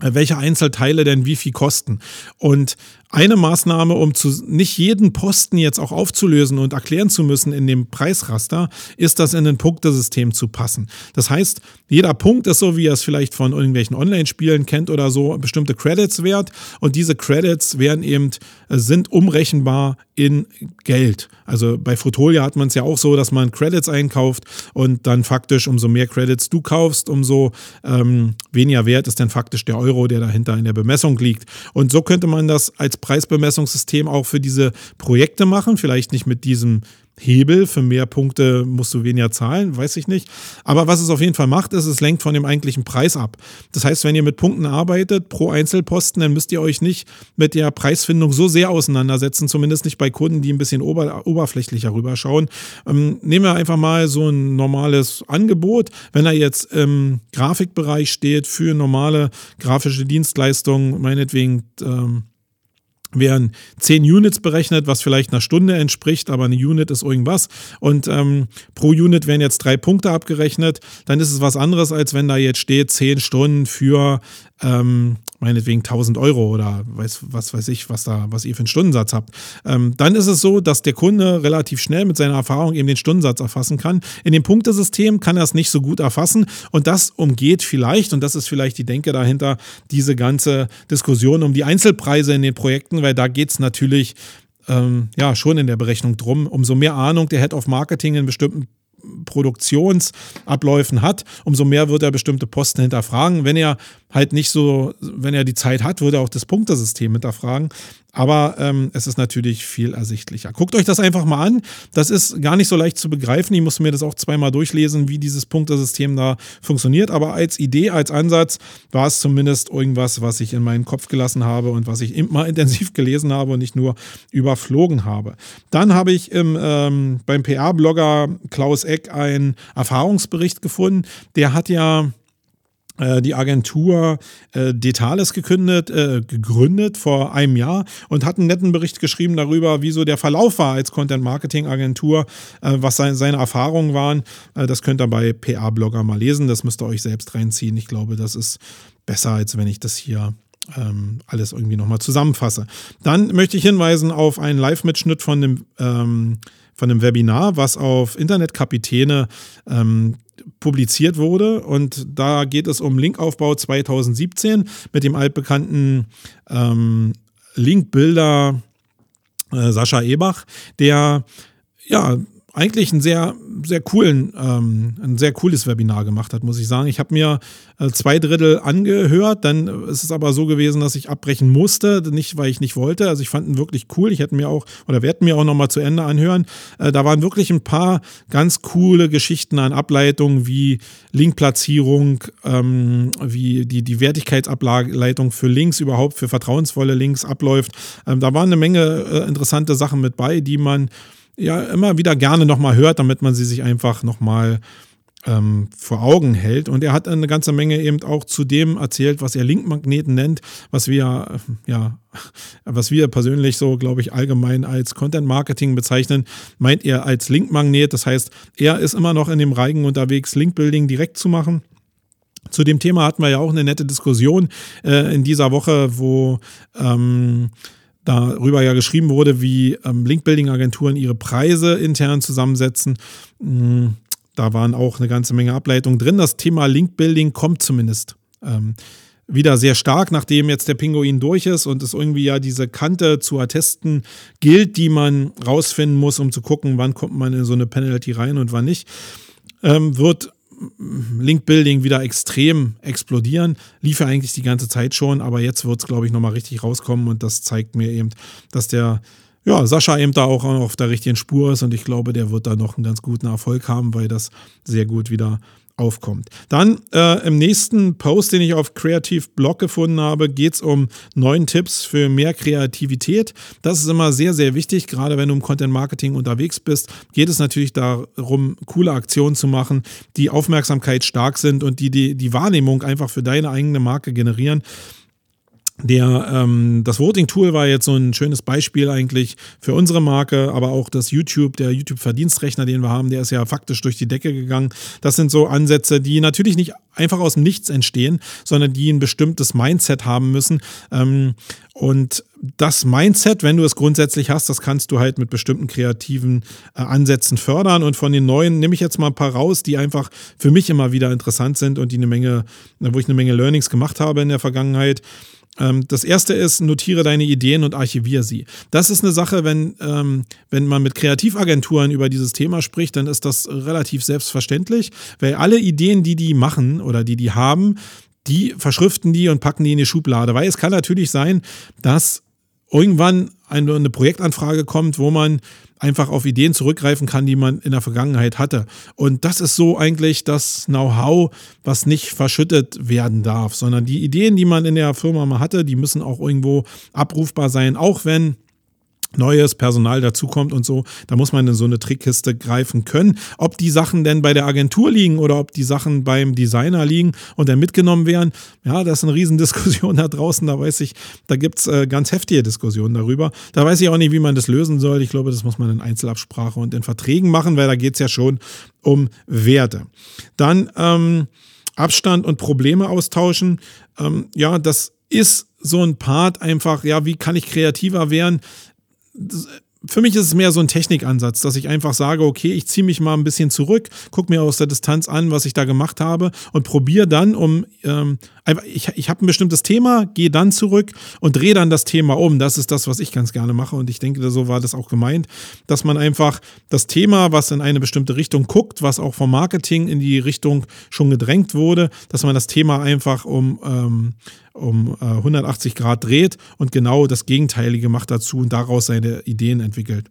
äh, welche Einzelteile denn wie viel kosten. Und eine Maßnahme, um zu, nicht jeden Posten jetzt auch aufzulösen und erklären zu müssen in dem Preisraster, ist das in ein Punktesystem zu passen. Das heißt, jeder Punkt ist so, wie ihr es vielleicht von irgendwelchen Online-Spielen kennt oder so, bestimmte Credits wert und diese Credits werden eben, äh, sind umrechenbar in Geld. Also bei Fotolia hat man es ja auch so, dass man Credits einkauft und dann faktisch, umso mehr Credits du kaufst, umso ähm, weniger wert ist dann faktisch der Euro, der dahinter in der Bemessung liegt. Und so könnte man das als Preisbemessungssystem auch für diese Projekte machen. Vielleicht nicht mit diesem Hebel. Für mehr Punkte musst du weniger zahlen, weiß ich nicht. Aber was es auf jeden Fall macht, ist, es lenkt von dem eigentlichen Preis ab. Das heißt, wenn ihr mit Punkten arbeitet pro Einzelposten, dann müsst ihr euch nicht mit der Preisfindung so sehr auseinandersetzen, zumindest nicht bei Kunden, die ein bisschen ober oberflächlicher rüberschauen. Ähm, nehmen wir einfach mal so ein normales Angebot. Wenn er jetzt im Grafikbereich steht für normale grafische Dienstleistungen, meinetwegen ähm, werden 10 Units berechnet, was vielleicht einer Stunde entspricht, aber eine Unit ist irgendwas. Und ähm, pro Unit werden jetzt drei Punkte abgerechnet. Dann ist es was anderes, als wenn da jetzt steht 10 Stunden für ähm, meinetwegen 1000 Euro oder weiß, was weiß ich, was da, was ihr für einen Stundensatz habt. Ähm, dann ist es so, dass der Kunde relativ schnell mit seiner Erfahrung eben den Stundensatz erfassen kann. In dem Punktesystem kann er es nicht so gut erfassen und das umgeht vielleicht, und das ist vielleicht die Denke dahinter, diese ganze Diskussion um die Einzelpreise in den Projekten, weil da geht es natürlich ähm, ja schon in der Berechnung drum. Umso mehr Ahnung der Head of Marketing in bestimmten Produktionsabläufen hat, umso mehr wird er bestimmte Posten hinterfragen. Wenn er halt nicht so, wenn er die Zeit hat, würde er auch das Punktesystem hinterfragen. Aber ähm, es ist natürlich viel ersichtlicher. Guckt euch das einfach mal an. Das ist gar nicht so leicht zu begreifen. Ich musste mir das auch zweimal durchlesen, wie dieses Punktesystem da funktioniert. Aber als Idee, als Ansatz war es zumindest irgendwas, was ich in meinen Kopf gelassen habe und was ich immer intensiv gelesen habe und nicht nur überflogen habe. Dann habe ich im, ähm, beim PR-Blogger Klaus Eck einen Erfahrungsbericht gefunden. Der hat ja die Agentur äh, Detales gekündet, äh, gegründet vor einem Jahr und hat einen netten Bericht geschrieben darüber, wieso der Verlauf war als Content-Marketing-Agentur, äh, was sein, seine Erfahrungen waren. Äh, das könnt ihr bei PA-Blogger mal lesen, das müsst ihr euch selbst reinziehen. Ich glaube, das ist besser, als wenn ich das hier ähm, alles irgendwie nochmal zusammenfasse. Dann möchte ich hinweisen auf einen Live-Mitschnitt von dem ähm, von einem Webinar, was auf Internetkapitäne ähm, publiziert wurde. Und da geht es um Linkaufbau 2017 mit dem altbekannten ähm, Linkbilder äh, Sascha Ebach, der ja eigentlich ein sehr, sehr coolen, ähm, ein sehr cooles Webinar gemacht hat, muss ich sagen. Ich habe mir äh, zwei Drittel angehört, dann ist es aber so gewesen, dass ich abbrechen musste, nicht weil ich nicht wollte. Also ich fand ihn wirklich cool. Ich hätte mir auch oder werde mir auch nochmal zu Ende anhören. Äh, da waren wirklich ein paar ganz coole Geschichten an Ableitungen wie Linkplatzierung, ähm, wie die, die Wertigkeitsableitung für Links überhaupt, für vertrauensvolle Links abläuft. Ähm, da waren eine Menge äh, interessante Sachen mit bei, die man ja immer wieder gerne nochmal hört, damit man sie sich einfach nochmal ähm, vor Augen hält. Und er hat eine ganze Menge eben auch zu dem erzählt, was er Linkmagneten nennt, was wir, ja, was wir persönlich so, glaube ich, allgemein als Content Marketing bezeichnen, meint er als Linkmagnet. Das heißt, er ist immer noch in dem Reigen unterwegs, Linkbuilding direkt zu machen Zu dem Thema hatten wir ja auch eine nette Diskussion äh, in dieser Woche, wo ähm, darüber ja geschrieben wurde, wie ähm, Link-Building-Agenturen ihre Preise intern zusammensetzen. Mhm. Da waren auch eine ganze Menge Ableitungen drin. Das Thema Link-Building kommt zumindest ähm, wieder sehr stark, nachdem jetzt der Pinguin durch ist und es irgendwie ja diese Kante zu attesten gilt, die man rausfinden muss, um zu gucken, wann kommt man in so eine Penalty rein und wann nicht, ähm, wird Link Building wieder extrem explodieren. Lief ja eigentlich die ganze Zeit schon, aber jetzt wird es, glaube ich, nochmal richtig rauskommen und das zeigt mir eben, dass der ja, Sascha eben da auch auf der richtigen Spur ist und ich glaube, der wird da noch einen ganz guten Erfolg haben, weil das sehr gut wieder aufkommt. Dann äh, im nächsten Post, den ich auf Creative Blog gefunden habe, geht es um neun Tipps für mehr Kreativität. Das ist immer sehr, sehr wichtig, gerade wenn du im Content Marketing unterwegs bist. Geht es natürlich darum, coole Aktionen zu machen, die Aufmerksamkeit stark sind und die die, die Wahrnehmung einfach für deine eigene Marke generieren. Der, ähm, das Voting-Tool war jetzt so ein schönes Beispiel eigentlich für unsere Marke, aber auch das YouTube, der YouTube-Verdienstrechner, den wir haben, der ist ja faktisch durch die Decke gegangen. Das sind so Ansätze, die natürlich nicht einfach aus dem Nichts entstehen, sondern die ein bestimmtes Mindset haben müssen. Ähm, und das Mindset, wenn du es grundsätzlich hast, das kannst du halt mit bestimmten kreativen äh, Ansätzen fördern. Und von den neuen nehme ich jetzt mal ein paar raus, die einfach für mich immer wieder interessant sind und die eine Menge, wo ich eine Menge Learnings gemacht habe in der Vergangenheit. Ähm, das erste ist, notiere deine Ideen und archiviere sie. Das ist eine Sache, wenn, ähm, wenn man mit Kreativagenturen über dieses Thema spricht, dann ist das relativ selbstverständlich, weil alle Ideen, die die machen oder die die haben, die verschriften die und packen die in die Schublade. Weil es kann natürlich sein, dass irgendwann eine, eine Projektanfrage kommt, wo man einfach auf Ideen zurückgreifen kann, die man in der Vergangenheit hatte. Und das ist so eigentlich das Know-how, was nicht verschüttet werden darf, sondern die Ideen, die man in der Firma mal hatte, die müssen auch irgendwo abrufbar sein, auch wenn neues Personal dazukommt und so, da muss man in so eine Trickkiste greifen können. Ob die Sachen denn bei der Agentur liegen oder ob die Sachen beim Designer liegen und dann mitgenommen werden, ja, das ist eine Riesendiskussion da draußen, da weiß ich, da gibt es äh, ganz heftige Diskussionen darüber. Da weiß ich auch nicht, wie man das lösen soll. Ich glaube, das muss man in Einzelabsprache und in Verträgen machen, weil da geht es ja schon um Werte. Dann ähm, Abstand und Probleme austauschen. Ähm, ja, das ist so ein Part einfach, ja, wie kann ich kreativer werden? Für mich ist es mehr so ein Technikansatz, dass ich einfach sage, okay, ich ziehe mich mal ein bisschen zurück, gucke mir aus der Distanz an, was ich da gemacht habe und probiere dann, um ähm, ich, ich habe ein bestimmtes Thema, gehe dann zurück und drehe dann das Thema um. Das ist das, was ich ganz gerne mache und ich denke, so war das auch gemeint, dass man einfach das Thema, was in eine bestimmte Richtung guckt, was auch vom Marketing in die Richtung schon gedrängt wurde, dass man das Thema einfach um ähm, um äh, 180 Grad dreht und genau das Gegenteilige macht dazu und daraus seine Ideen entwickelt.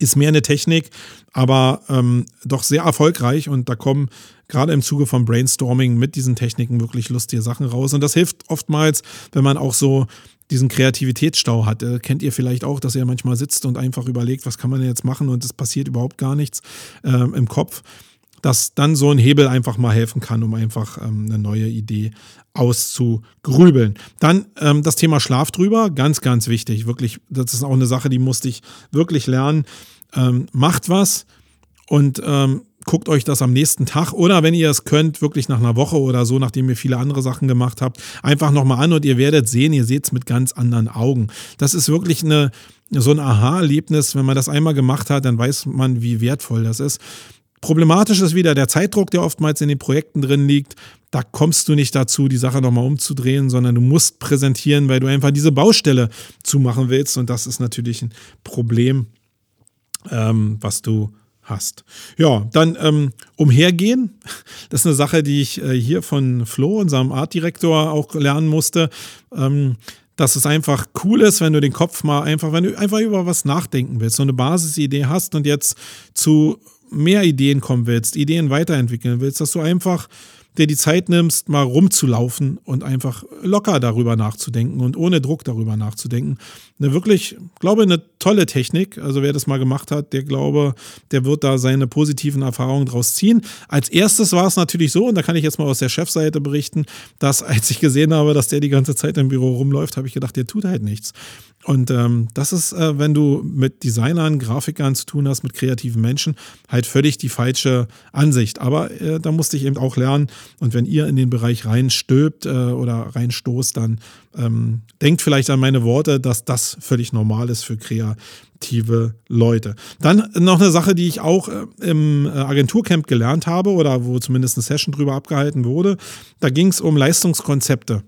Ist mehr eine Technik, aber ähm, doch sehr erfolgreich und da kommen gerade im Zuge von Brainstorming mit diesen Techniken wirklich lustige Sachen raus. Und das hilft oftmals, wenn man auch so diesen Kreativitätsstau hat. Äh, kennt ihr vielleicht auch, dass ihr manchmal sitzt und einfach überlegt, was kann man denn jetzt machen und es passiert überhaupt gar nichts ähm, im Kopf dass dann so ein Hebel einfach mal helfen kann, um einfach ähm, eine neue Idee auszugrübeln. Dann ähm, das Thema Schlaf drüber, ganz, ganz wichtig. Wirklich, das ist auch eine Sache, die musste ich wirklich lernen. Ähm, macht was und ähm, guckt euch das am nächsten Tag oder wenn ihr es könnt, wirklich nach einer Woche oder so, nachdem ihr viele andere Sachen gemacht habt, einfach nochmal an und ihr werdet sehen, ihr seht es mit ganz anderen Augen. Das ist wirklich eine, so ein Aha-Erlebnis. Wenn man das einmal gemacht hat, dann weiß man, wie wertvoll das ist. Problematisch ist wieder der Zeitdruck, der oftmals in den Projekten drin liegt. Da kommst du nicht dazu, die Sache nochmal umzudrehen, sondern du musst präsentieren, weil du einfach diese Baustelle zumachen willst. Und das ist natürlich ein Problem, ähm, was du hast. Ja, dann ähm, umhergehen. Das ist eine Sache, die ich äh, hier von Flo, unserem Artdirektor, auch lernen musste. Ähm, dass es einfach cool ist, wenn du den Kopf mal einfach, wenn du einfach über was nachdenken willst, so eine Basisidee hast und jetzt zu mehr Ideen kommen willst, Ideen weiterentwickeln willst, dass du einfach dir die Zeit nimmst, mal rumzulaufen und einfach locker darüber nachzudenken und ohne Druck darüber nachzudenken. Eine wirklich, glaube eine tolle Technik. Also wer das mal gemacht hat, der glaube, der wird da seine positiven Erfahrungen draus ziehen. Als erstes war es natürlich so, und da kann ich jetzt mal aus der Chefseite berichten, dass als ich gesehen habe, dass der die ganze Zeit im Büro rumläuft, habe ich gedacht, der tut halt nichts. Und ähm, das ist, äh, wenn du mit Designern, Grafikern zu tun hast, mit kreativen Menschen, halt völlig die falsche Ansicht. Aber äh, da musste ich eben auch lernen, Und wenn ihr in den Bereich reinstülpt äh, oder reinstoßt, dann ähm, denkt vielleicht an meine Worte, dass das völlig normal ist für kreative Leute. Dann noch eine Sache, die ich auch äh, im äh, Agenturcamp gelernt habe oder wo zumindest eine Session drüber abgehalten wurde. Da ging es um Leistungskonzepte.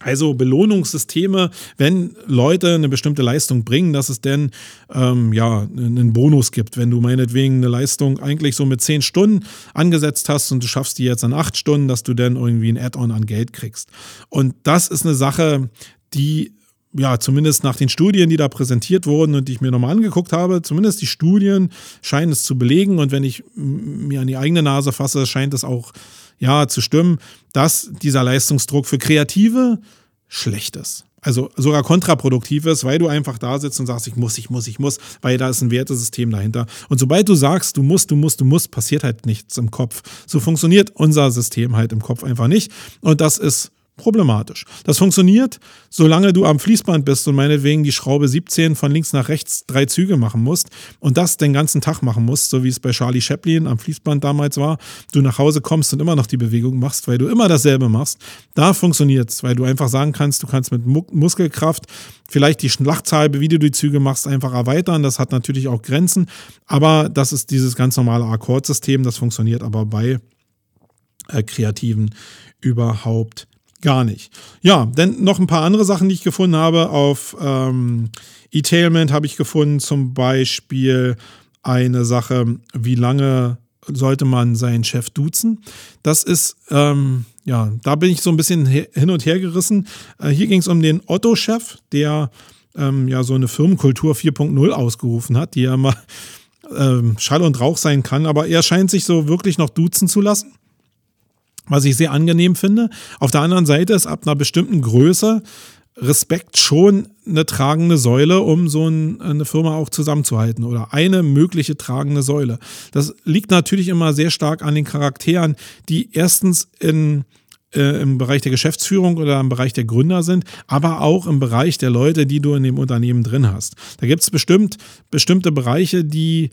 Also Belohnungssysteme, wenn Leute eine bestimmte Leistung bringen, dass es denn ähm, ja einen Bonus gibt. Wenn du meinetwegen eine Leistung eigentlich so mit zehn Stunden angesetzt hast und du schaffst die jetzt an acht Stunden, dass du dann irgendwie ein Add-on an Geld kriegst. Und das ist eine Sache, die ja, zumindest nach den Studien, die da präsentiert wurden und die ich mir nochmal angeguckt habe, zumindest die Studien scheinen es zu belegen. Und wenn ich mir an die eigene Nase fasse, scheint es auch ja zu stimmen, dass dieser Leistungsdruck für Kreative schlecht ist. Also sogar kontraproduktiv ist, weil du einfach da sitzt und sagst, ich muss, ich muss, ich muss, weil da ist ein Wertesystem dahinter. Und sobald du sagst, du musst, du musst, du musst, passiert halt nichts im Kopf. So funktioniert unser System halt im Kopf einfach nicht. Und das ist problematisch. Das funktioniert, solange du am Fließband bist und meinetwegen die Schraube 17 von links nach rechts drei Züge machen musst und das den ganzen Tag machen musst, so wie es bei Charlie Chaplin am Fließband damals war. Du nach Hause kommst und immer noch die Bewegung machst, weil du immer dasselbe machst. Da funktioniert es, weil du einfach sagen kannst, du kannst mit Muskelkraft vielleicht die Schlachtzahl, wie du die Züge machst, einfach erweitern. Das hat natürlich auch Grenzen, aber das ist dieses ganz normale Akkordsystem. Das funktioniert aber bei äh, Kreativen überhaupt gar nicht. Ja, dann noch ein paar andere Sachen, die ich gefunden habe. Auf ähm, E-Tailment habe ich gefunden zum Beispiel eine Sache, wie lange sollte man seinen Chef duzen. Das ist, ähm, ja, da bin ich so ein bisschen hin und her gerissen. Äh, hier ging es um den Otto-Chef, der ähm, ja so eine Firmenkultur 4.0 ausgerufen hat, die ja mal ähm, Schall und Rauch sein kann, aber er scheint sich so wirklich noch duzen zu lassen was ich sehr angenehm finde. Auf der anderen Seite ist ab einer bestimmten Größe Respekt schon eine tragende Säule, um so eine Firma auch zusammenzuhalten oder eine mögliche tragende Säule. Das liegt natürlich immer sehr stark an den Charakteren, die erstens in, äh, im Bereich der Geschäftsführung oder im Bereich der Gründer sind, aber auch im Bereich der Leute, die du in dem Unternehmen drin hast. Da gibt es bestimmt bestimmte Bereiche, die,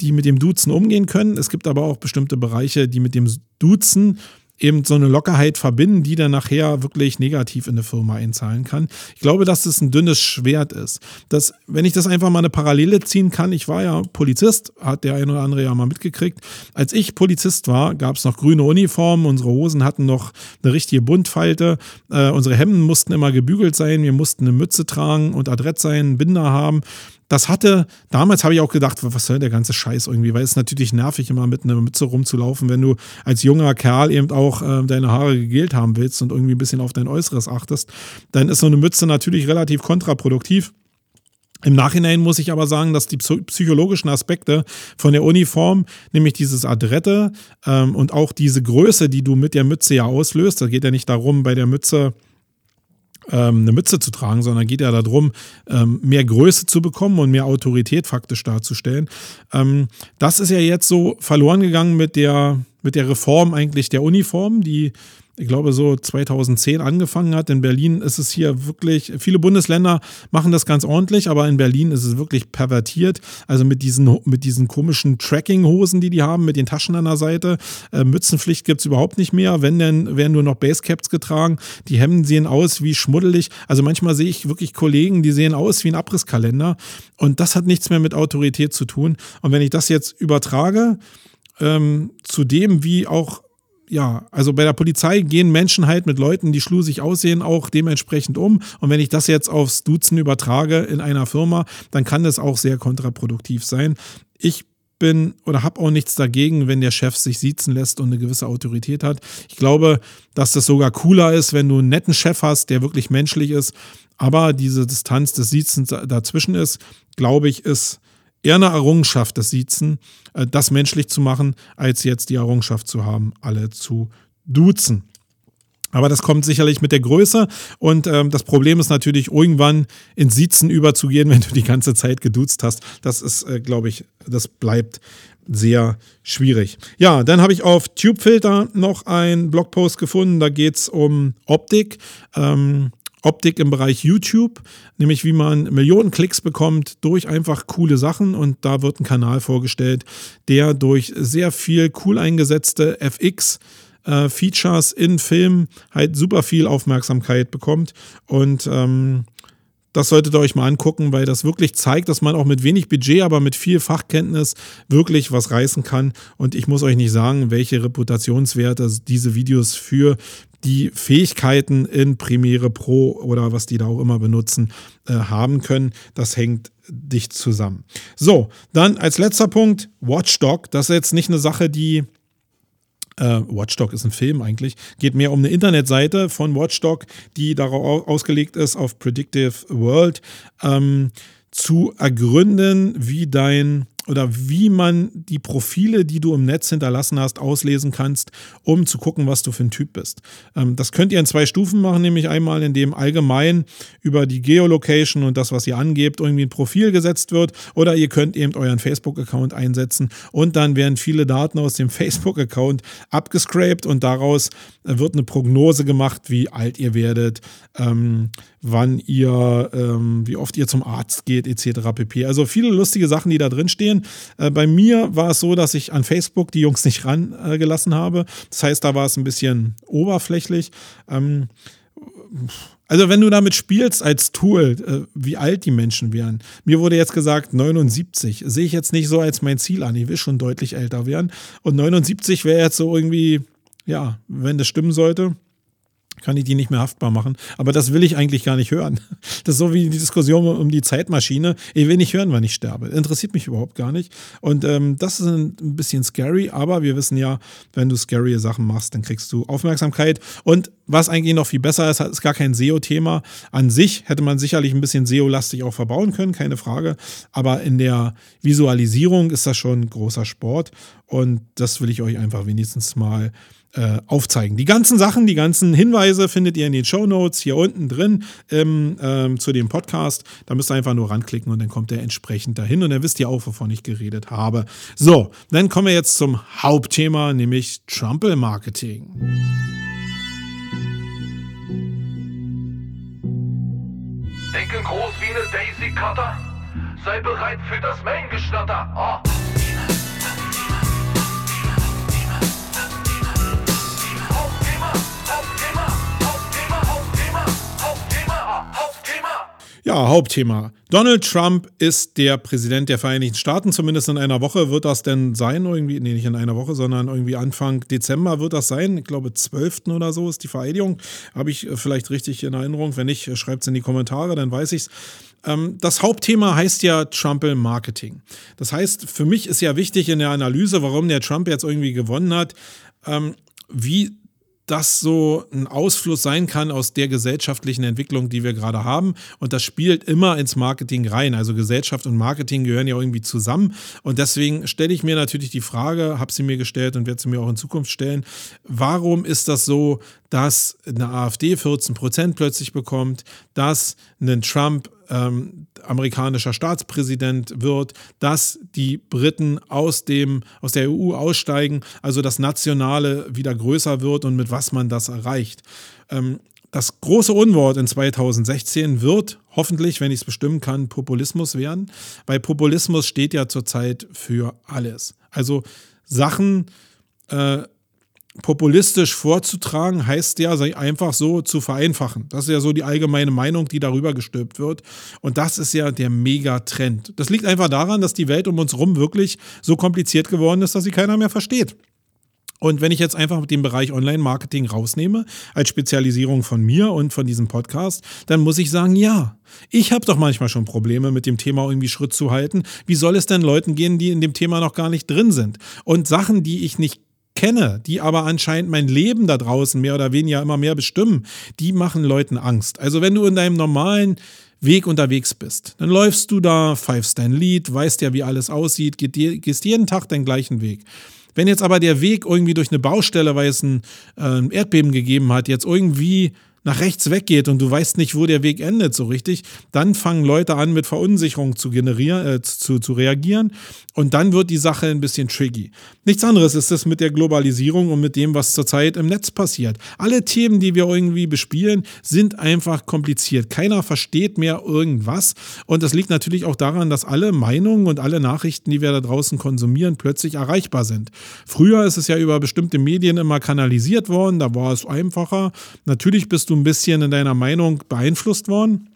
die mit dem Duzen umgehen können. Es gibt aber auch bestimmte Bereiche, die mit dem Duzen eben so eine Lockerheit verbinden, die dann nachher wirklich negativ in eine Firma einzahlen kann. Ich glaube, dass das ein dünnes Schwert ist. Dass, wenn ich das einfach mal eine Parallele ziehen kann, ich war ja Polizist, hat der ein oder andere ja mal mitgekriegt. Als ich Polizist war, gab es noch grüne Uniformen, unsere Hosen hatten noch eine richtige Buntfalte, äh, unsere Hemden mussten immer gebügelt sein, wir mussten eine Mütze tragen und adrett sein, Binder haben das hatte, damals habe ich auch gedacht, was soll der ganze Scheiß irgendwie, weil es ist natürlich nervig, immer mit einer Mütze rumzulaufen, wenn du als junger Kerl eben auch äh, deine Haare gegelt haben willst und irgendwie ein bisschen auf dein Äußeres achtest, dann ist so eine Mütze natürlich relativ kontraproduktiv. Im Nachhinein muss ich aber sagen, dass die psychologischen Aspekte von der Uniform, nämlich dieses Adrette ähm, und auch diese Größe, die du mit der Mütze ja auslöst, da geht ja nicht darum, bei der Mütze ähm, eine Mütze zu tragen, sondern geht ja darum, ähm, mehr Größe zu bekommen und mehr Autorität faktisch darzustellen. Ähm, das ist ja jetzt so verloren gegangen mit der, mit der Reform eigentlich der Uniform, die ich glaube, so 2010 angefangen hat. In Berlin ist es hier wirklich, viele Bundesländer machen das ganz ordentlich, aber in Berlin ist es wirklich pervertiert. Also mit diesen, mit diesen komischen Tracking-Hosen, die die haben, mit den Taschen an der Seite. Äh, Mützenpflicht gibt es überhaupt nicht mehr. Wenn denn, werden nur noch Basecaps getragen. Die Hemden sehen aus wie schmuddelig. Also manchmal sehe ich wirklich Kollegen, die sehen aus wie ein Abrisskalender. Und das hat nichts mehr mit Autorität zu tun. Und wenn ich das jetzt übertrage, ähm, zu dem, wie auch ja, also bei der Polizei gehen Menschen halt mit Leuten, die schlusig aussehen, auch dementsprechend um. Und wenn ich das jetzt aufs Duzen übertrage in einer Firma, dann kann das auch sehr kontraproduktiv sein. Ich bin oder habe auch nichts dagegen, wenn der Chef sich siezen lässt und eine gewisse Autorität hat. Ich glaube, dass das sogar cooler ist, wenn du einen netten Chef hast, der wirklich menschlich ist. Aber diese Distanz des Siezens dazwischen ist, glaube ich, ist eher eine Errungenschaft, das Siezen, äh, das menschlich zu machen, als jetzt die Errungenschaft zu haben, alle zu duzen. Aber das kommt sicherlich mit der Größe und ähm, das Problem ist natürlich, irgendwann ins Siezen überzugehen, wenn du die ganze Zeit geduzt hast. Das ist, äh, glaube ich, das bleibt sehr schwierig. Ja, dann habe ich auf TubeFilter noch einen Blogpost gefunden, da geht es um Optik. Ähm, Optik im Bereich YouTube, nämlich wie man Millionen Klicks bekommt durch einfach coole Sachen und da wird ein Kanal vorgestellt, der durch sehr viel cool eingesetzte FX äh, Features in Filmen halt super viel Aufmerksamkeit bekommt. Und ähm, das solltet ihr euch mal angucken, weil das wirklich zeigt, dass man auch mit wenig Budget, aber mit viel Fachkenntnis wirklich was reißen kann. Und ich muss euch nicht sagen, welche Reputationswerte diese Videos für die Fähigkeiten in Premiere Pro oder was die da auch immer benutzen, äh, haben können. Das hängt dicht zusammen. So, dann als letzter Punkt Watchdog. Das ist jetzt nicht eine Sache, die äh, Watchdog ist ein Film eigentlich. Geht mehr um eine Internetseite von Watchdog, die darauf ausgelegt ist, auf Predictive World ähm, zu ergründen, wie dein oder wie man die Profile, die du im Netz hinterlassen hast, auslesen kannst, um zu gucken, was du für ein Typ bist. Ähm, das könnt ihr in zwei Stufen machen, nämlich einmal, in dem allgemein über die Geolocation und das, was ihr angebt, irgendwie ein Profil gesetzt wird, oder ihr könnt eben euren Facebook-Account einsetzen und dann werden viele Daten aus dem Facebook-Account abgescraped und daraus wird eine Prognose gemacht, wie alt ihr werdet, ähm, wann ihr, ähm, wie oft ihr zum Arzt geht, etc. pp. Also viele lustige Sachen, die da drin stehen. Äh, bei mir war es so, dass ich an Facebook die Jungs nicht rangelassen äh, habe. Das heißt, da war es ein bisschen oberflächlich. Ähm, also wenn du damit spielst als Tool, äh, wie alt die Menschen wären. Mir wurde jetzt gesagt 79. Sehe ich jetzt nicht so als mein Ziel an. Ich will schon deutlich älter werden. Und 79 wäre jetzt so irgendwie, ja, wenn das stimmen sollte, kann ich die nicht mehr haftbar machen. Aber das will ich eigentlich gar nicht hören. Das ist so wie die Diskussion um die Zeitmaschine. Ich will nicht hören, wann ich sterbe. Interessiert mich überhaupt gar nicht. Und ähm, das ist ein, bisschen scary, aber wir wissen ja, wenn du scary Sachen machst, dann kriegst du Aufmerksamkeit. Und was eigentlich noch viel besser ist, ist gar kein SEO-Thema. An sich hätte man sicherlich ein bisschen SEO-lastig auch verbauen können, keine Frage. Aber in der Visualisierung ist das schon großer Sport. Und das will ich euch einfach wenigstens mal äh, aufzeigen. Die ganzen Sachen, die ganzen Hinweise findet ihr in den Show Notes hier unten drin ähm, ähm, zu dem Podcast. Da müsst ihr einfach nur ranklicken und dann kommt ihr entsprechend dahin und dann wisst ihr auch, wovon ich geredet habe. So, dann kommen wir jetzt zum Hauptthema, nämlich Trumpel Marketing. Denke groß wie eine Daisy Cutter. Sei bereit für das Main-Gestatter. Oh. Ja, Hauptthema. Donald Trump ist der Präsident der Vereinigten Staaten. Zumindest in einer Woche wird das denn sein. Irgendwie, nee, nicht in einer Woche, sondern irgendwie Anfang Dezember wird das sein. Ich glaube, 12. oder so ist die Vereidigung. Habe ich äh, vielleicht richtig in Erinnerung. Wenn nicht, schreibt es in die Kommentare, dann weiß ich es. Ähm, das Hauptthema heißt ja Trumpel Marketing. Das heißt, für mich ist ja wichtig in der Analyse, warum der Trump jetzt irgendwie gewonnen hat, ähm, wie das so ein Ausfluss sein kann aus der gesellschaftlichen Entwicklung, die wir gerade haben. Und das spielt immer ins Marketing rein. Also Gesellschaft und Marketing gehören ja irgendwie zusammen. Und deswegen stelle ich mir natürlich die Frage, habe sie mir gestellt und werde sie mir auch in Zukunft stellen, warum ist das so, dass eine AfD 14 Prozent plötzlich bekommt, dass ein Trump ähm, amerikanischer Staatspräsident wird, dass die Briten aus, dem, aus der EU aussteigen, also das Nationale wieder größer wird und mit was man das erreicht. Ähm, das große Unwort in 2016 wird hoffentlich, wenn ich es bestimmen kann, Populismus werden, weil Populismus steht ja zurzeit für alles. Also Sachen, äh, populistisch vorzutragen, heißt ja, einfach so zu vereinfachen. Das ist ja so die allgemeine Meinung, die darüber gestülpt wird. Und das ist ja der Megatrend. Das liegt einfach daran, dass die Welt um uns herum wirklich so kompliziert geworden ist, dass sie keiner mehr versteht. Und wenn ich jetzt einfach den Bereich Online-Marketing rausnehme, als Spezialisierung von mir und von diesem Podcast, dann muss ich sagen, ja, ich habe doch manchmal schon Probleme mit dem Thema irgendwie Schritt zu halten. Wie soll es denn Leuten gehen, die in dem Thema noch gar nicht drin sind? Und Sachen, die ich nicht kenne, die aber anscheinend mein Leben da draußen mehr oder weniger immer mehr bestimmen, die machen Leuten Angst. Also wenn du in deinem normalen Weg unterwegs bist, dann läufst du da, pfeifst dein Lied, weißt ja, wie alles aussieht, gehst jeden Tag den gleichen Weg. Wenn jetzt aber der Weg irgendwie durch eine Baustelle, weil es ein äh, Erdbeben gegeben hat, jetzt irgendwie nach rechts weggeht und du weißt nicht, wo der Weg endet so richtig, dann fangen Leute an, mit Verunsicherung zu generieren, äh, zu, zu reagieren und dann wird die Sache ein bisschen tricky. Nichts anderes ist es mit der Globalisierung und mit dem, was zurzeit im Netz passiert. Alle Themen, die wir irgendwie bespielen, sind einfach kompliziert. Keiner versteht mehr irgendwas und das liegt natürlich auch daran, dass alle Meinungen und alle Nachrichten, die wir da draußen konsumieren, plötzlich erreichbar sind. Früher ist es ja über bestimmte Medien immer kanalisiert worden, da war es einfacher. Natürlich bist du ein bisschen in deiner Meinung beeinflusst worden.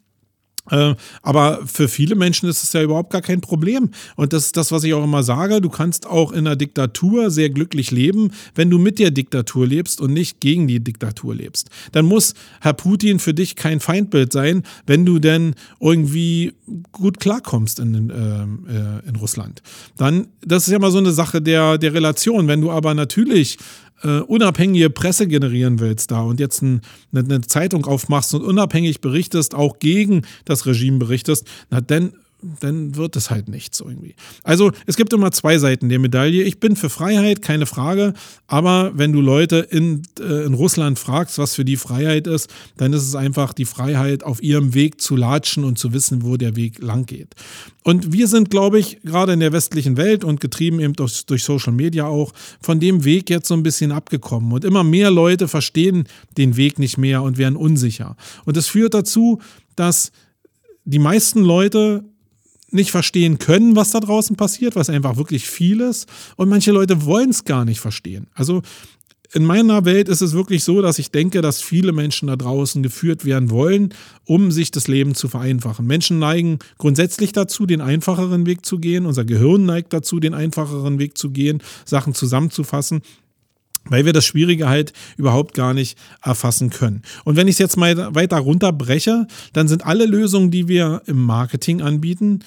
Äh, aber für viele Menschen ist es ja überhaupt gar kein Problem. Und das ist das, was ich auch immer sage. Du kannst auch in einer Diktatur sehr glücklich leben, wenn du mit der Diktatur lebst und nicht gegen die Diktatur lebst. Dann muss Herr Putin für dich kein Feindbild sein, wenn du denn irgendwie gut klarkommst in, äh, in Russland. Dann, das ist ja mal so eine Sache der, der Relation. Wenn du aber natürlich äh, unabhängige Presse generieren willst da und jetzt ein, eine, eine Zeitung aufmachst und unabhängig berichtest, auch gegen das Regime berichtest, na dann dann wird es halt nichts irgendwie. Also es gibt immer zwei Seiten der Medaille. Ich bin für Freiheit, keine Frage, aber wenn du Leute in, äh, in Russland fragst, was für die Freiheit ist, dann ist es einfach die Freiheit, auf ihrem Weg zu latschen und zu wissen, wo der Weg lang geht. Und wir sind, glaube ich, gerade in der westlichen Welt und getrieben eben durch, durch Social Media auch, von dem Weg jetzt so ein bisschen abgekommen. Und immer mehr Leute verstehen den Weg nicht mehr und werden unsicher. Und das führt dazu, dass die meisten Leute nicht verstehen können, was da draußen passiert, was einfach wirklich viel ist. Und manche Leute wollen es gar nicht verstehen. Also in meiner Welt ist es wirklich so, dass ich denke, dass viele Menschen da draußen geführt werden wollen, um sich das Leben zu vereinfachen. Menschen neigen grundsätzlich dazu, den einfacheren Weg zu gehen. Unser Gehirn neigt dazu, den einfacheren Weg zu gehen, Sachen zusammenzufassen weil wir das Schwierige halt überhaupt gar nicht erfassen können. Und wenn ich es jetzt mal weiter runterbreche, dann sind alle Lösungen, die wir im Marketing anbieten,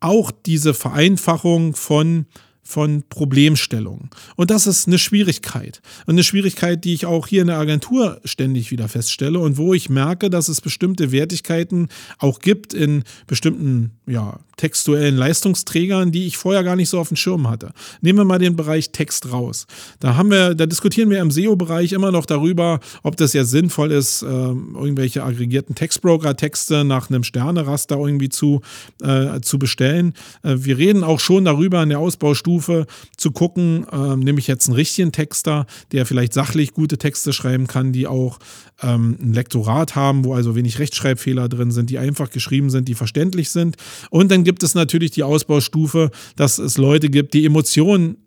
auch diese Vereinfachung von von Problemstellungen. Und das ist eine Schwierigkeit. Und eine Schwierigkeit, die ich auch hier in der Agentur ständig wieder feststelle und wo ich merke, dass es bestimmte Wertigkeiten auch gibt in bestimmten ja, textuellen Leistungsträgern, die ich vorher gar nicht so auf dem Schirm hatte. Nehmen wir mal den Bereich Text raus. Da haben wir, da diskutieren wir im SEO-Bereich immer noch darüber, ob das ja sinnvoll ist, äh, irgendwelche aggregierten Textbroker-Texte nach einem Sterneraster irgendwie zu, äh, zu bestellen. Äh, wir reden auch schon darüber in der Ausbaustufe zu gucken, äh, nehme ich jetzt einen richtigen Texter, der vielleicht sachlich gute Texte schreiben kann, die auch ähm, ein Lektorat haben, wo also wenig Rechtschreibfehler drin sind, die einfach geschrieben sind, die verständlich sind. Und dann gibt es natürlich die Ausbaustufe, dass es Leute gibt, die Emotionen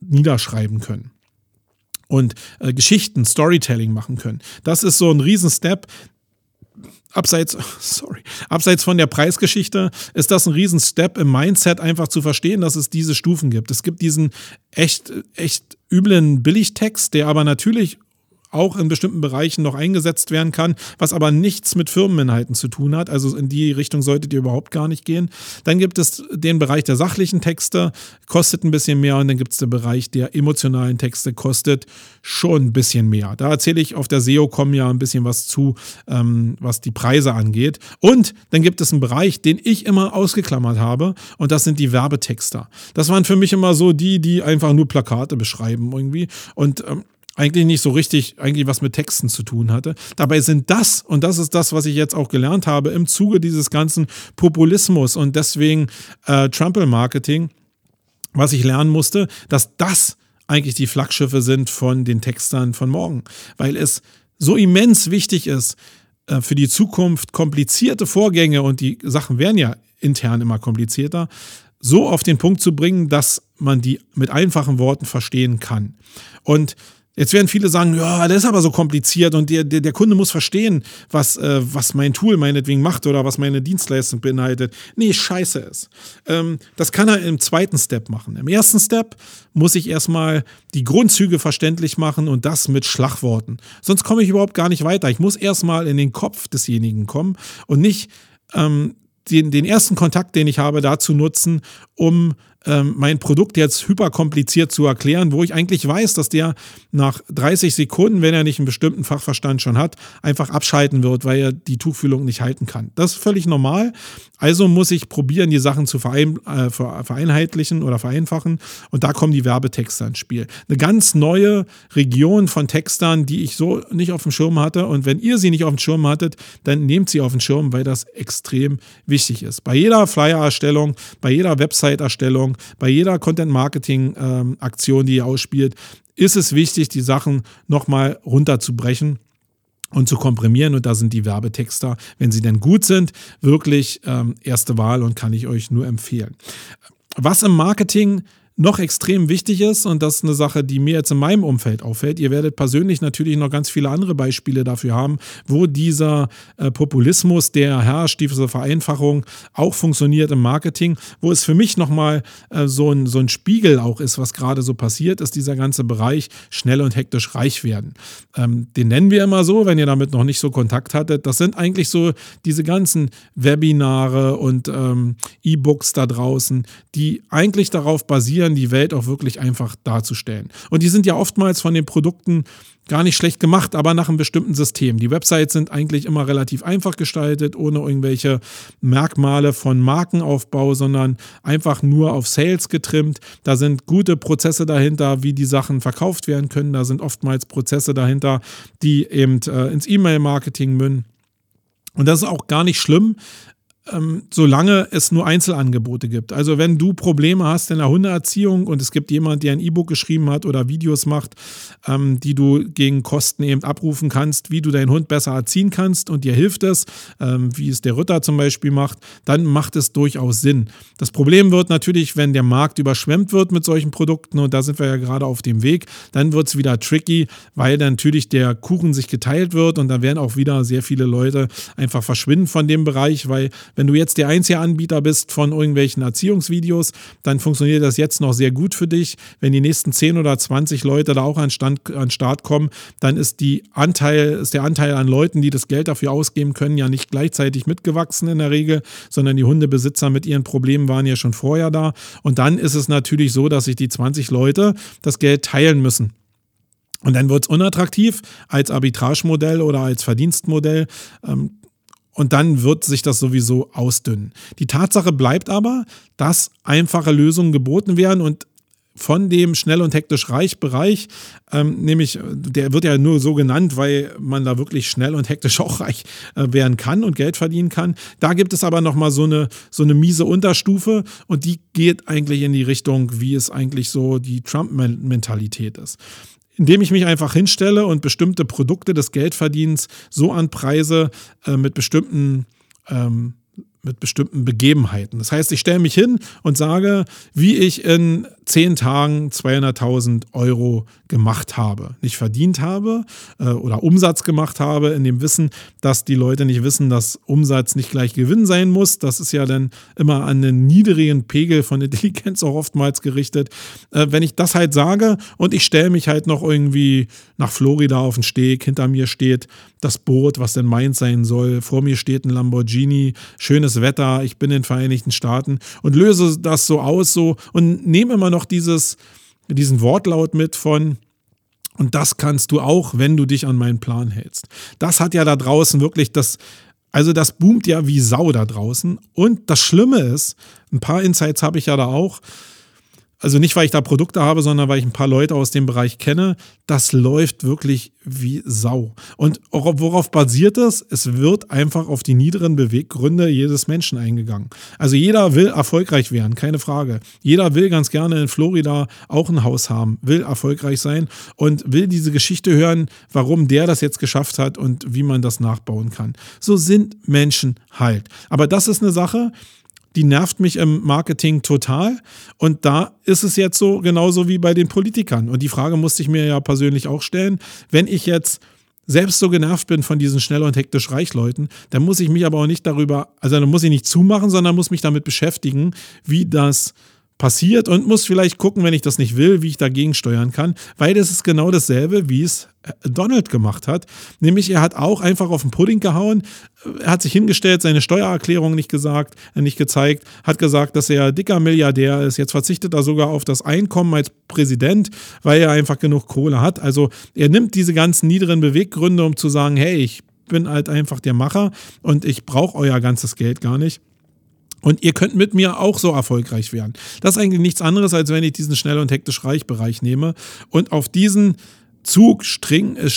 niederschreiben können und äh, Geschichten, Storytelling machen können. Das ist so ein Riesenstep. Abseits, sorry, abseits von der Preisgeschichte ist das ein Riesenstep im Mindset, einfach zu verstehen, dass es diese Stufen gibt. Es gibt diesen echt, echt üblen Billigtext, der aber natürlich auch in bestimmten Bereichen noch eingesetzt werden kann, was aber nichts mit Firmeninhalten zu tun hat. Also in die Richtung solltet ihr überhaupt gar nicht gehen. Dann gibt es den Bereich der sachlichen Texte, kostet ein bisschen mehr. Und dann gibt es den Bereich der emotionalen Texte, kostet schon ein bisschen mehr. Da erzähle ich auf der SEO-Com ja ein bisschen was zu, ähm, was die Preise angeht. Und dann gibt es einen Bereich, den ich immer ausgeklammert habe. Und das sind die Werbetexter. Das waren für mich immer so die, die einfach nur Plakate beschreiben irgendwie. Und ähm, eigentlich nicht so richtig eigentlich was mit Texten zu tun hatte. Dabei sind das, und das ist das, was ich jetzt auch gelernt habe, im Zuge dieses ganzen Populismus und deswegen äh, Trumple-Marketing, was ich lernen musste, dass das eigentlich die Flaggschiffe sind von den Textern von morgen, weil es so immens wichtig ist, äh, für die Zukunft komplizierte Vorgänge und die Sachen werden ja intern immer komplizierter, so auf den Punkt zu bringen, dass man die mit einfachen Worten verstehen kann. Und Jetzt werden viele sagen, ja, das ist aber so kompliziert und der, der, der Kunde muss verstehen, was, äh, was mein Tool meinetwegen macht oder was meine Dienstleistung beinhaltet. Nee, scheiße ist. Ähm, das kann er im zweiten Step machen. Im ersten Step muss ich erstmal die Grundzüge verständlich machen und das mit Schlagworten. Sonst komme ich überhaupt gar nicht weiter. Ich muss erstmal in den Kopf desjenigen kommen und nicht ähm, den, den ersten Kontakt, den ich habe, dazu nutzen, um ähm, mein Produkt jetzt hyperkompliziert zu erklären, wo ich eigentlich weiß, dass der nach 30 Sekunden, wenn er nicht einen bestimmten Fachverstand schon hat, einfach abschalten wird, weil er die Tuchfühlung nicht halten kann. Das ist völlig normal. Also muss ich probieren, die Sachen zu verein, äh, vereinheitlichen oder vereinfachen. Und da kommen die Werbetexter ins Spiel. Eine ganz neue Region von Textern, die ich so nicht auf dem Schirm hatte. Und wenn ihr sie nicht auf dem Schirm hattet, dann nehmt sie auf den Schirm, weil das extrem wichtig ist. Bei jeder Flyer-Erstellung, bei jeder Website-Erstellung, bei jeder Content-Marketing-Aktion, die ihr ausspielt, ist es wichtig, die Sachen nochmal runterzubrechen und zu komprimieren. Und da sind die Werbetexter, wenn sie denn gut sind, wirklich ähm, erste Wahl und kann ich euch nur empfehlen. Was im Marketing noch extrem wichtig ist, und das ist eine Sache, die mir jetzt in meinem Umfeld auffällt, ihr werdet persönlich natürlich noch ganz viele andere Beispiele dafür haben, wo dieser äh, Populismus, der herrscht, diese Vereinfachung auch funktioniert im Marketing, wo es für mich nochmal äh, so, ein, so ein Spiegel auch ist, was gerade so passiert, ist dieser ganze Bereich schnell und hektisch reich werden. Ähm, den nennen wir immer so, wenn ihr damit noch nicht so Kontakt hattet. Das sind eigentlich so diese ganzen Webinare und ähm, E-Books da draußen, die eigentlich darauf basieren, probieren, die Welt auch wirklich einfach darzustellen. Und die sind ja oftmals von den Produkten gar nicht schlecht gemacht, aber nach einem bestimmten System. Die Websites sind eigentlich immer relativ einfach gestaltet, ohne irgendwelche Merkmale von Markenaufbau, sondern einfach nur auf Sales getrimmt. Da sind gute Prozesse dahinter, wie die Sachen verkauft werden können. Da sind oftmals Prozesse dahinter, die eben äh, ins E-Mail-Marketing münden. Und das ist auch gar nicht schlimm, ähm, solange es nur Einzelangebote gibt. Also wenn du Probleme hast in der Hundeerziehung und es gibt jemand, der ein E-Book geschrieben hat oder Videos macht, ähm, die du gegen Kosten eben abrufen kannst, wie du deinen Hund besser erziehen kannst und dir hilft es, ähm, wie es der Ritter zum Beispiel macht, dann macht es durchaus Sinn. Das Problem wird natürlich, wenn der Markt überschwemmt wird mit solchen Produkten und da sind wir ja gerade auf dem Weg, dann wird es wieder tricky, weil dann natürlich der Kuchen sich geteilt wird und da werden auch wieder sehr viele Leute einfach verschwinden von dem Bereich, weil wenn du jetzt der einzige Anbieter bist von irgendwelchen Erziehungsvideos, dann funktioniert das jetzt noch sehr gut für dich. Wenn die nächsten 10 oder 20 Leute da auch an, Stand, an Start kommen, dann ist, die Anteil, ist der Anteil an Leuten, die das Geld dafür ausgeben können, ja nicht gleichzeitig mitgewachsen in der Regel, sondern die Hundebesitzer mit ihren Problemen waren ja schon vorher da. Und dann ist es natürlich so, dass sich die 20 Leute das Geld teilen müssen. Und dann wird es unattraktiv als Arbitragemodell oder als Verdienstmodell. Ähm, und dann wird sich das sowieso ausdünnen. Die Tatsache bleibt aber, dass einfache Lösungen geboten werden und von dem schnell und hektisch reich Bereich, ähm, nämlich der wird ja nur so genannt, weil man da wirklich schnell und hektisch auch reich äh, werden kann und Geld verdienen kann. Da gibt es aber nochmal so eine, so eine miese Unterstufe und die geht eigentlich in die Richtung, wie es eigentlich so die Trump-Mentalität ist indem ich mich einfach hinstelle und bestimmte Produkte des Geldverdienens so anpreise äh, mit bestimmten ähm, mit bestimmten Begebenheiten. Das heißt, ich stelle mich hin und sage, wie ich in zehn Tagen 200.000 Euro gemacht habe, nicht verdient habe äh, oder Umsatz gemacht habe, in dem Wissen, dass die Leute nicht wissen, dass Umsatz nicht gleich Gewinn sein muss. Das ist ja dann immer an einen niedrigen Pegel von Intelligenz auch oftmals gerichtet. Äh, wenn ich das halt sage und ich stelle mich halt noch irgendwie nach Florida auf den Steg, hinter mir steht das Boot, was denn meins sein soll, vor mir steht ein Lamborghini, schönes Wetter, ich bin in den Vereinigten Staaten und löse das so aus so und nehme immer noch dieses, diesen Wortlaut mit von, und das kannst du auch, wenn du dich an meinen Plan hältst. Das hat ja da draußen wirklich das, also das boomt ja wie Sau da draußen. Und das Schlimme ist, ein paar Insights habe ich ja da auch, also nicht, weil ich da Produkte habe, sondern weil ich ein paar Leute aus dem Bereich kenne, das läuft wirklich wie Sau. Und worauf basiert das? Es wird einfach auf die niederen Beweggründe jedes Menschen eingegangen. Also jeder will erfolgreich werden, keine Frage. Jeder will ganz gerne in Florida auch ein Haus haben, will erfolgreich sein und will diese Geschichte hören, warum der das jetzt geschafft hat und wie man das nachbauen kann. So sind Menschen halt. Aber das ist eine Sache, die nervt mich im Marketing total. Und da ist es jetzt so, genauso wie bei den Politikern. Und die Frage musste ich mir ja persönlich auch stellen. Wenn ich jetzt selbst so genervt bin von diesen schnell und hektisch Reichleuten, dann muss ich mich aber auch nicht darüber, also dann muss ich nicht zumachen, sondern muss mich damit beschäftigen, wie das passiert und muss vielleicht gucken, wenn ich das nicht will, wie ich dagegen steuern kann, weil das ist genau dasselbe, wie es äh, Donald gemacht hat. Nämlich er hat auch einfach auf den Pudding gehauen, er hat sich hingestellt, seine Steuererklärung nicht gesagt, äh, nicht gezeigt, hat gesagt, dass er dicker Milliardär ist. Jetzt verzichtet er sogar auf das Einkommen als Präsident, weil er einfach genug Kohle hat. Also er nimmt diese ganzen niederen Beweggründe, um zu sagen, hey, ich bin halt einfach der Macher und ich brauche euer ganzes Geld gar nicht. Und ihr könnt mit mir auch so erfolgreich werden. Das ist eigentlich nichts anderes, als wenn ich diesen schnell und hektisch reich Bereich nehme und auf diesen Zug äh,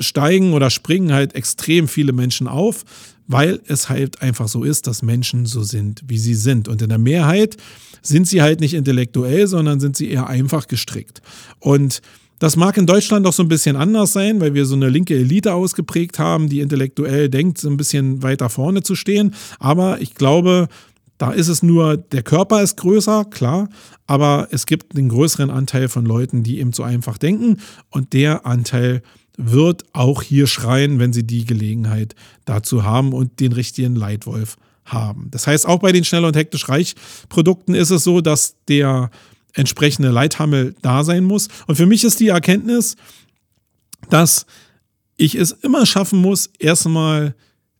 steigen oder springen halt extrem viele Menschen auf, weil es halt einfach so ist, dass Menschen so sind, wie sie sind. Und in der Mehrheit sind sie halt nicht intellektuell, sondern sind sie eher einfach gestrickt. Und das mag in Deutschland auch so ein bisschen anders sein, weil wir so eine linke Elite ausgeprägt haben, die intellektuell denkt, so ein bisschen weiter vorne zu stehen. Aber ich glaube, da ist es nur, der Körper ist größer, klar, aber es gibt einen größeren Anteil von Leuten, die eben so einfach denken und der Anteil wird auch hier schreien, wenn sie die Gelegenheit dazu haben und den richtigen Leitwolf haben. Das heißt, auch bei den schnell und hektisch reich Produkten ist es so, dass der entsprechende Leithammel da sein muss. Und für mich ist die Erkenntnis, dass ich es immer schaffen muss, erstmal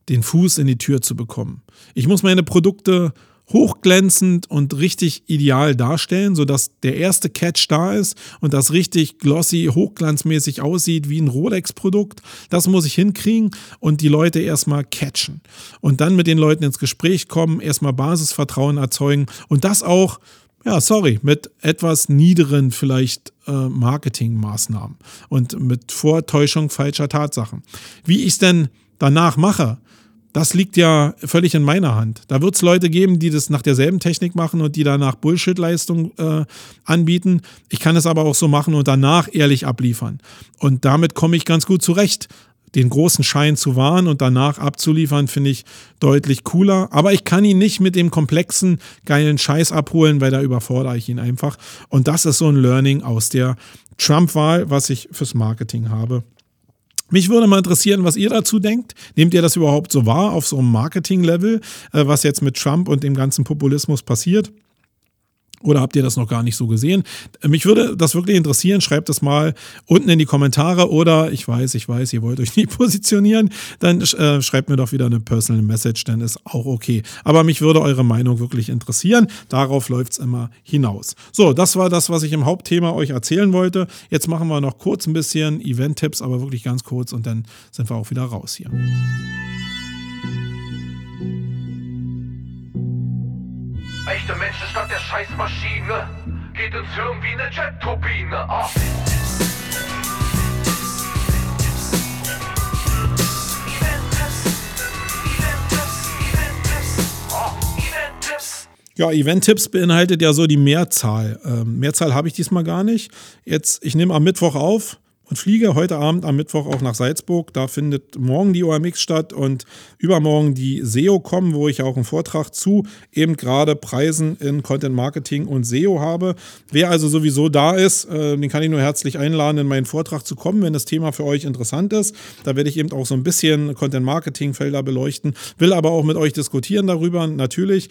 den Fuß in die Tür zu bekommen. Ich muss meine Produkte hochglänzend und richtig ideal darstellen, sodass der erste Catch da ist und das richtig glossy, hochglanzmäßig aussieht wie ein Rolex-Produkt. Das muss ich hinkriegen und die Leute erstmal catchen. Und dann mit den Leuten ins Gespräch kommen, erstmal Basisvertrauen erzeugen und das auch, ja, sorry, mit etwas niederen vielleicht äh, Marketingmaßnahmen und mit Vortäuschung falscher Tatsachen. Wie ich es denn danach mache, das liegt ja völlig in meiner Hand. Da wird es Leute geben, die das nach derselben Technik machen und die danach Bullshit-Leistung äh, anbieten. Ich kann es aber auch so machen und danach ehrlich abliefern. Und damit komme ich ganz gut zurecht. Den großen Schein zu wahren und danach abzuliefern, finde ich deutlich cooler. Aber ich kann ihn nicht mit dem komplexen, geilen Scheiß abholen, weil da überfordere ich ihn einfach. Und das ist so ein Learning aus der Trump-Wahl, was ich fürs Marketing habe. Mich würde mal interessieren, was ihr dazu denkt. Nehmt ihr das überhaupt so wahr auf so einem Marketing-Level, äh, was jetzt mit Trump und dem ganzen Populismus passiert? Oder habt ihr das noch gar nicht so gesehen? Mich würde das wirklich interessieren. Schreibt das mal unten in die Kommentare oder ich weiß, ich weiß, ihr wollt euch nicht positionieren. Dann äh, schreibt mir doch wieder eine Personal Message, dann ist auch okay. Aber mich würde eure Meinung wirklich interessieren. Darauf läuft es immer hinaus. So, das war das, was ich im Hauptthema euch erzählen wollte. Jetzt machen wir noch kurz ein bisschen Event-Tipps, aber wirklich ganz kurz und dann sind wir auch wieder raus hier. Echte Menschen statt der Scheißmaschine. Geht ins Hirn wie eine Jet-Turbine. Oh. Ja, Event-Tipps beinhaltet ja so die Mehrzahl. Ähm, Mehrzahl habe ich diesmal gar nicht. Jetzt, ich nehme am Mittwoch auf und fliege heute Abend am Mittwoch auch nach Salzburg. Da findet morgen die OMX statt und übermorgen die SEO kommen, wo ich auch einen Vortrag zu eben gerade Preisen in Content Marketing und SEO habe. Wer also sowieso da ist, äh, den kann ich nur herzlich einladen, in meinen Vortrag zu kommen, wenn das Thema für euch interessant ist. Da werde ich eben auch so ein bisschen Content Marketing Felder beleuchten, will aber auch mit euch diskutieren darüber, natürlich.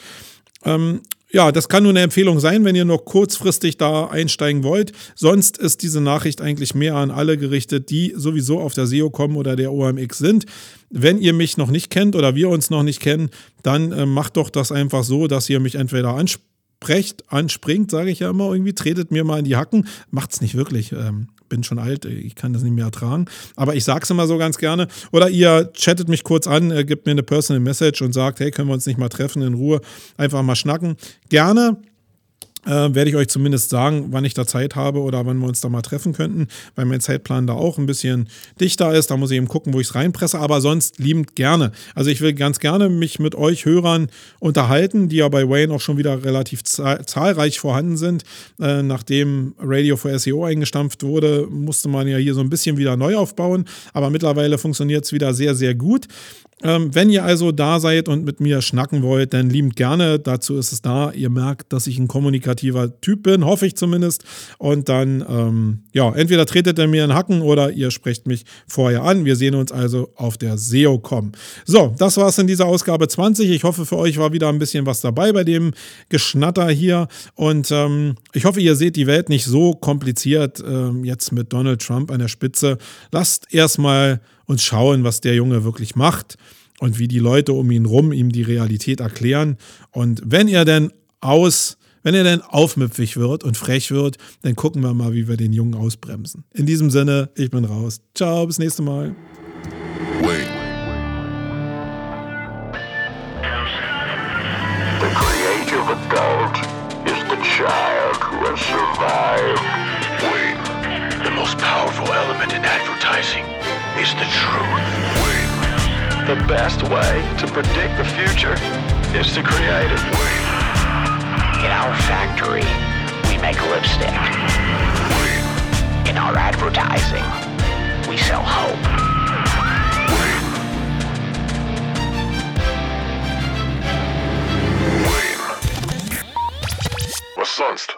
Ähm, ja, das kann nur eine Empfehlung sein, wenn ihr noch kurzfristig da einsteigen wollt. Sonst ist diese Nachricht eigentlich mehr an alle gerichtet, die sowieso auf der SEO kommen oder der OMX sind. Wenn ihr mich noch nicht kennt oder wir uns noch nicht kennen, dann äh, macht doch das einfach so, dass ihr mich entweder ansprecht, anspringt, sage ich ja immer irgendwie, tretet mir mal in die Hacken. Macht's nicht wirklich. Ähm, bin schon alt, ich kann das nicht mehr ertragen. Aber ich sage es immer so ganz gerne. Oder ihr chattet mich kurz an, äh, gebt mir eine Personal Message und sagt, hey, können wir uns nicht mal treffen in Ruhe, einfach mal schnacken. Gerne äh, werde ich euch zumindest sagen, wann ich da Zeit habe oder wann wir uns da mal treffen könnten, weil mein Zeitplan da auch ein bisschen dichter ist. Da muss ich eben gucken, wo ich es reinpresse, aber sonst liebend gerne. Also ich will ganz gerne mich mit euch Hörern unterhalten, die ja bei Wayne auch schon wieder relativ zahlreich vorhanden sind. Äh, nachdem Radio for SEO eingestampft wurde, musste man ja hier so ein bisschen wieder neu aufbauen, aber mittlerweile funktioniert es wieder sehr, sehr gut. Ähm, wenn ihr also da seid und mit mir schnacken wollt, dann liebend gerne. Dazu ist es da. Ihr merkt, dass ich ein Kommunikator kommunikativer Typ bin, hoffe ich zumindest. Und dann, ähm, ja, entweder tretet ihr mir einen Hacken oder ihr sprecht mich vorher an. Wir sehen uns also auf der SEO.com. So, das war's in dieser Ausgabe 20. Ich hoffe, für euch war wieder ein bisschen was dabei bei dem Geschnatter hier. Und ähm, ich hoffe, ihr seht die Welt nicht so kompliziert ähm, jetzt mit Donald Trump an der Spitze. Lasst erstmal uns schauen, was der Junge wirklich macht und wie die Leute um ihn rum ihm die Realität erklären. Und wenn er denn aus, wenn er denn aufmüpfig wird und frech wird, dann gucken wir mal, wie wir den Jungen ausbremsen. In diesem Sinne, ich bin raus. Ciao, bis nächste Mal. Wait. The creative adult is the child who has survived. Wait. The most powerful element in advertising is the truth. Wait. The best way to predict the future is to create it. In our factory, we make lipstick. In our advertising, we sell hope. Was sonst?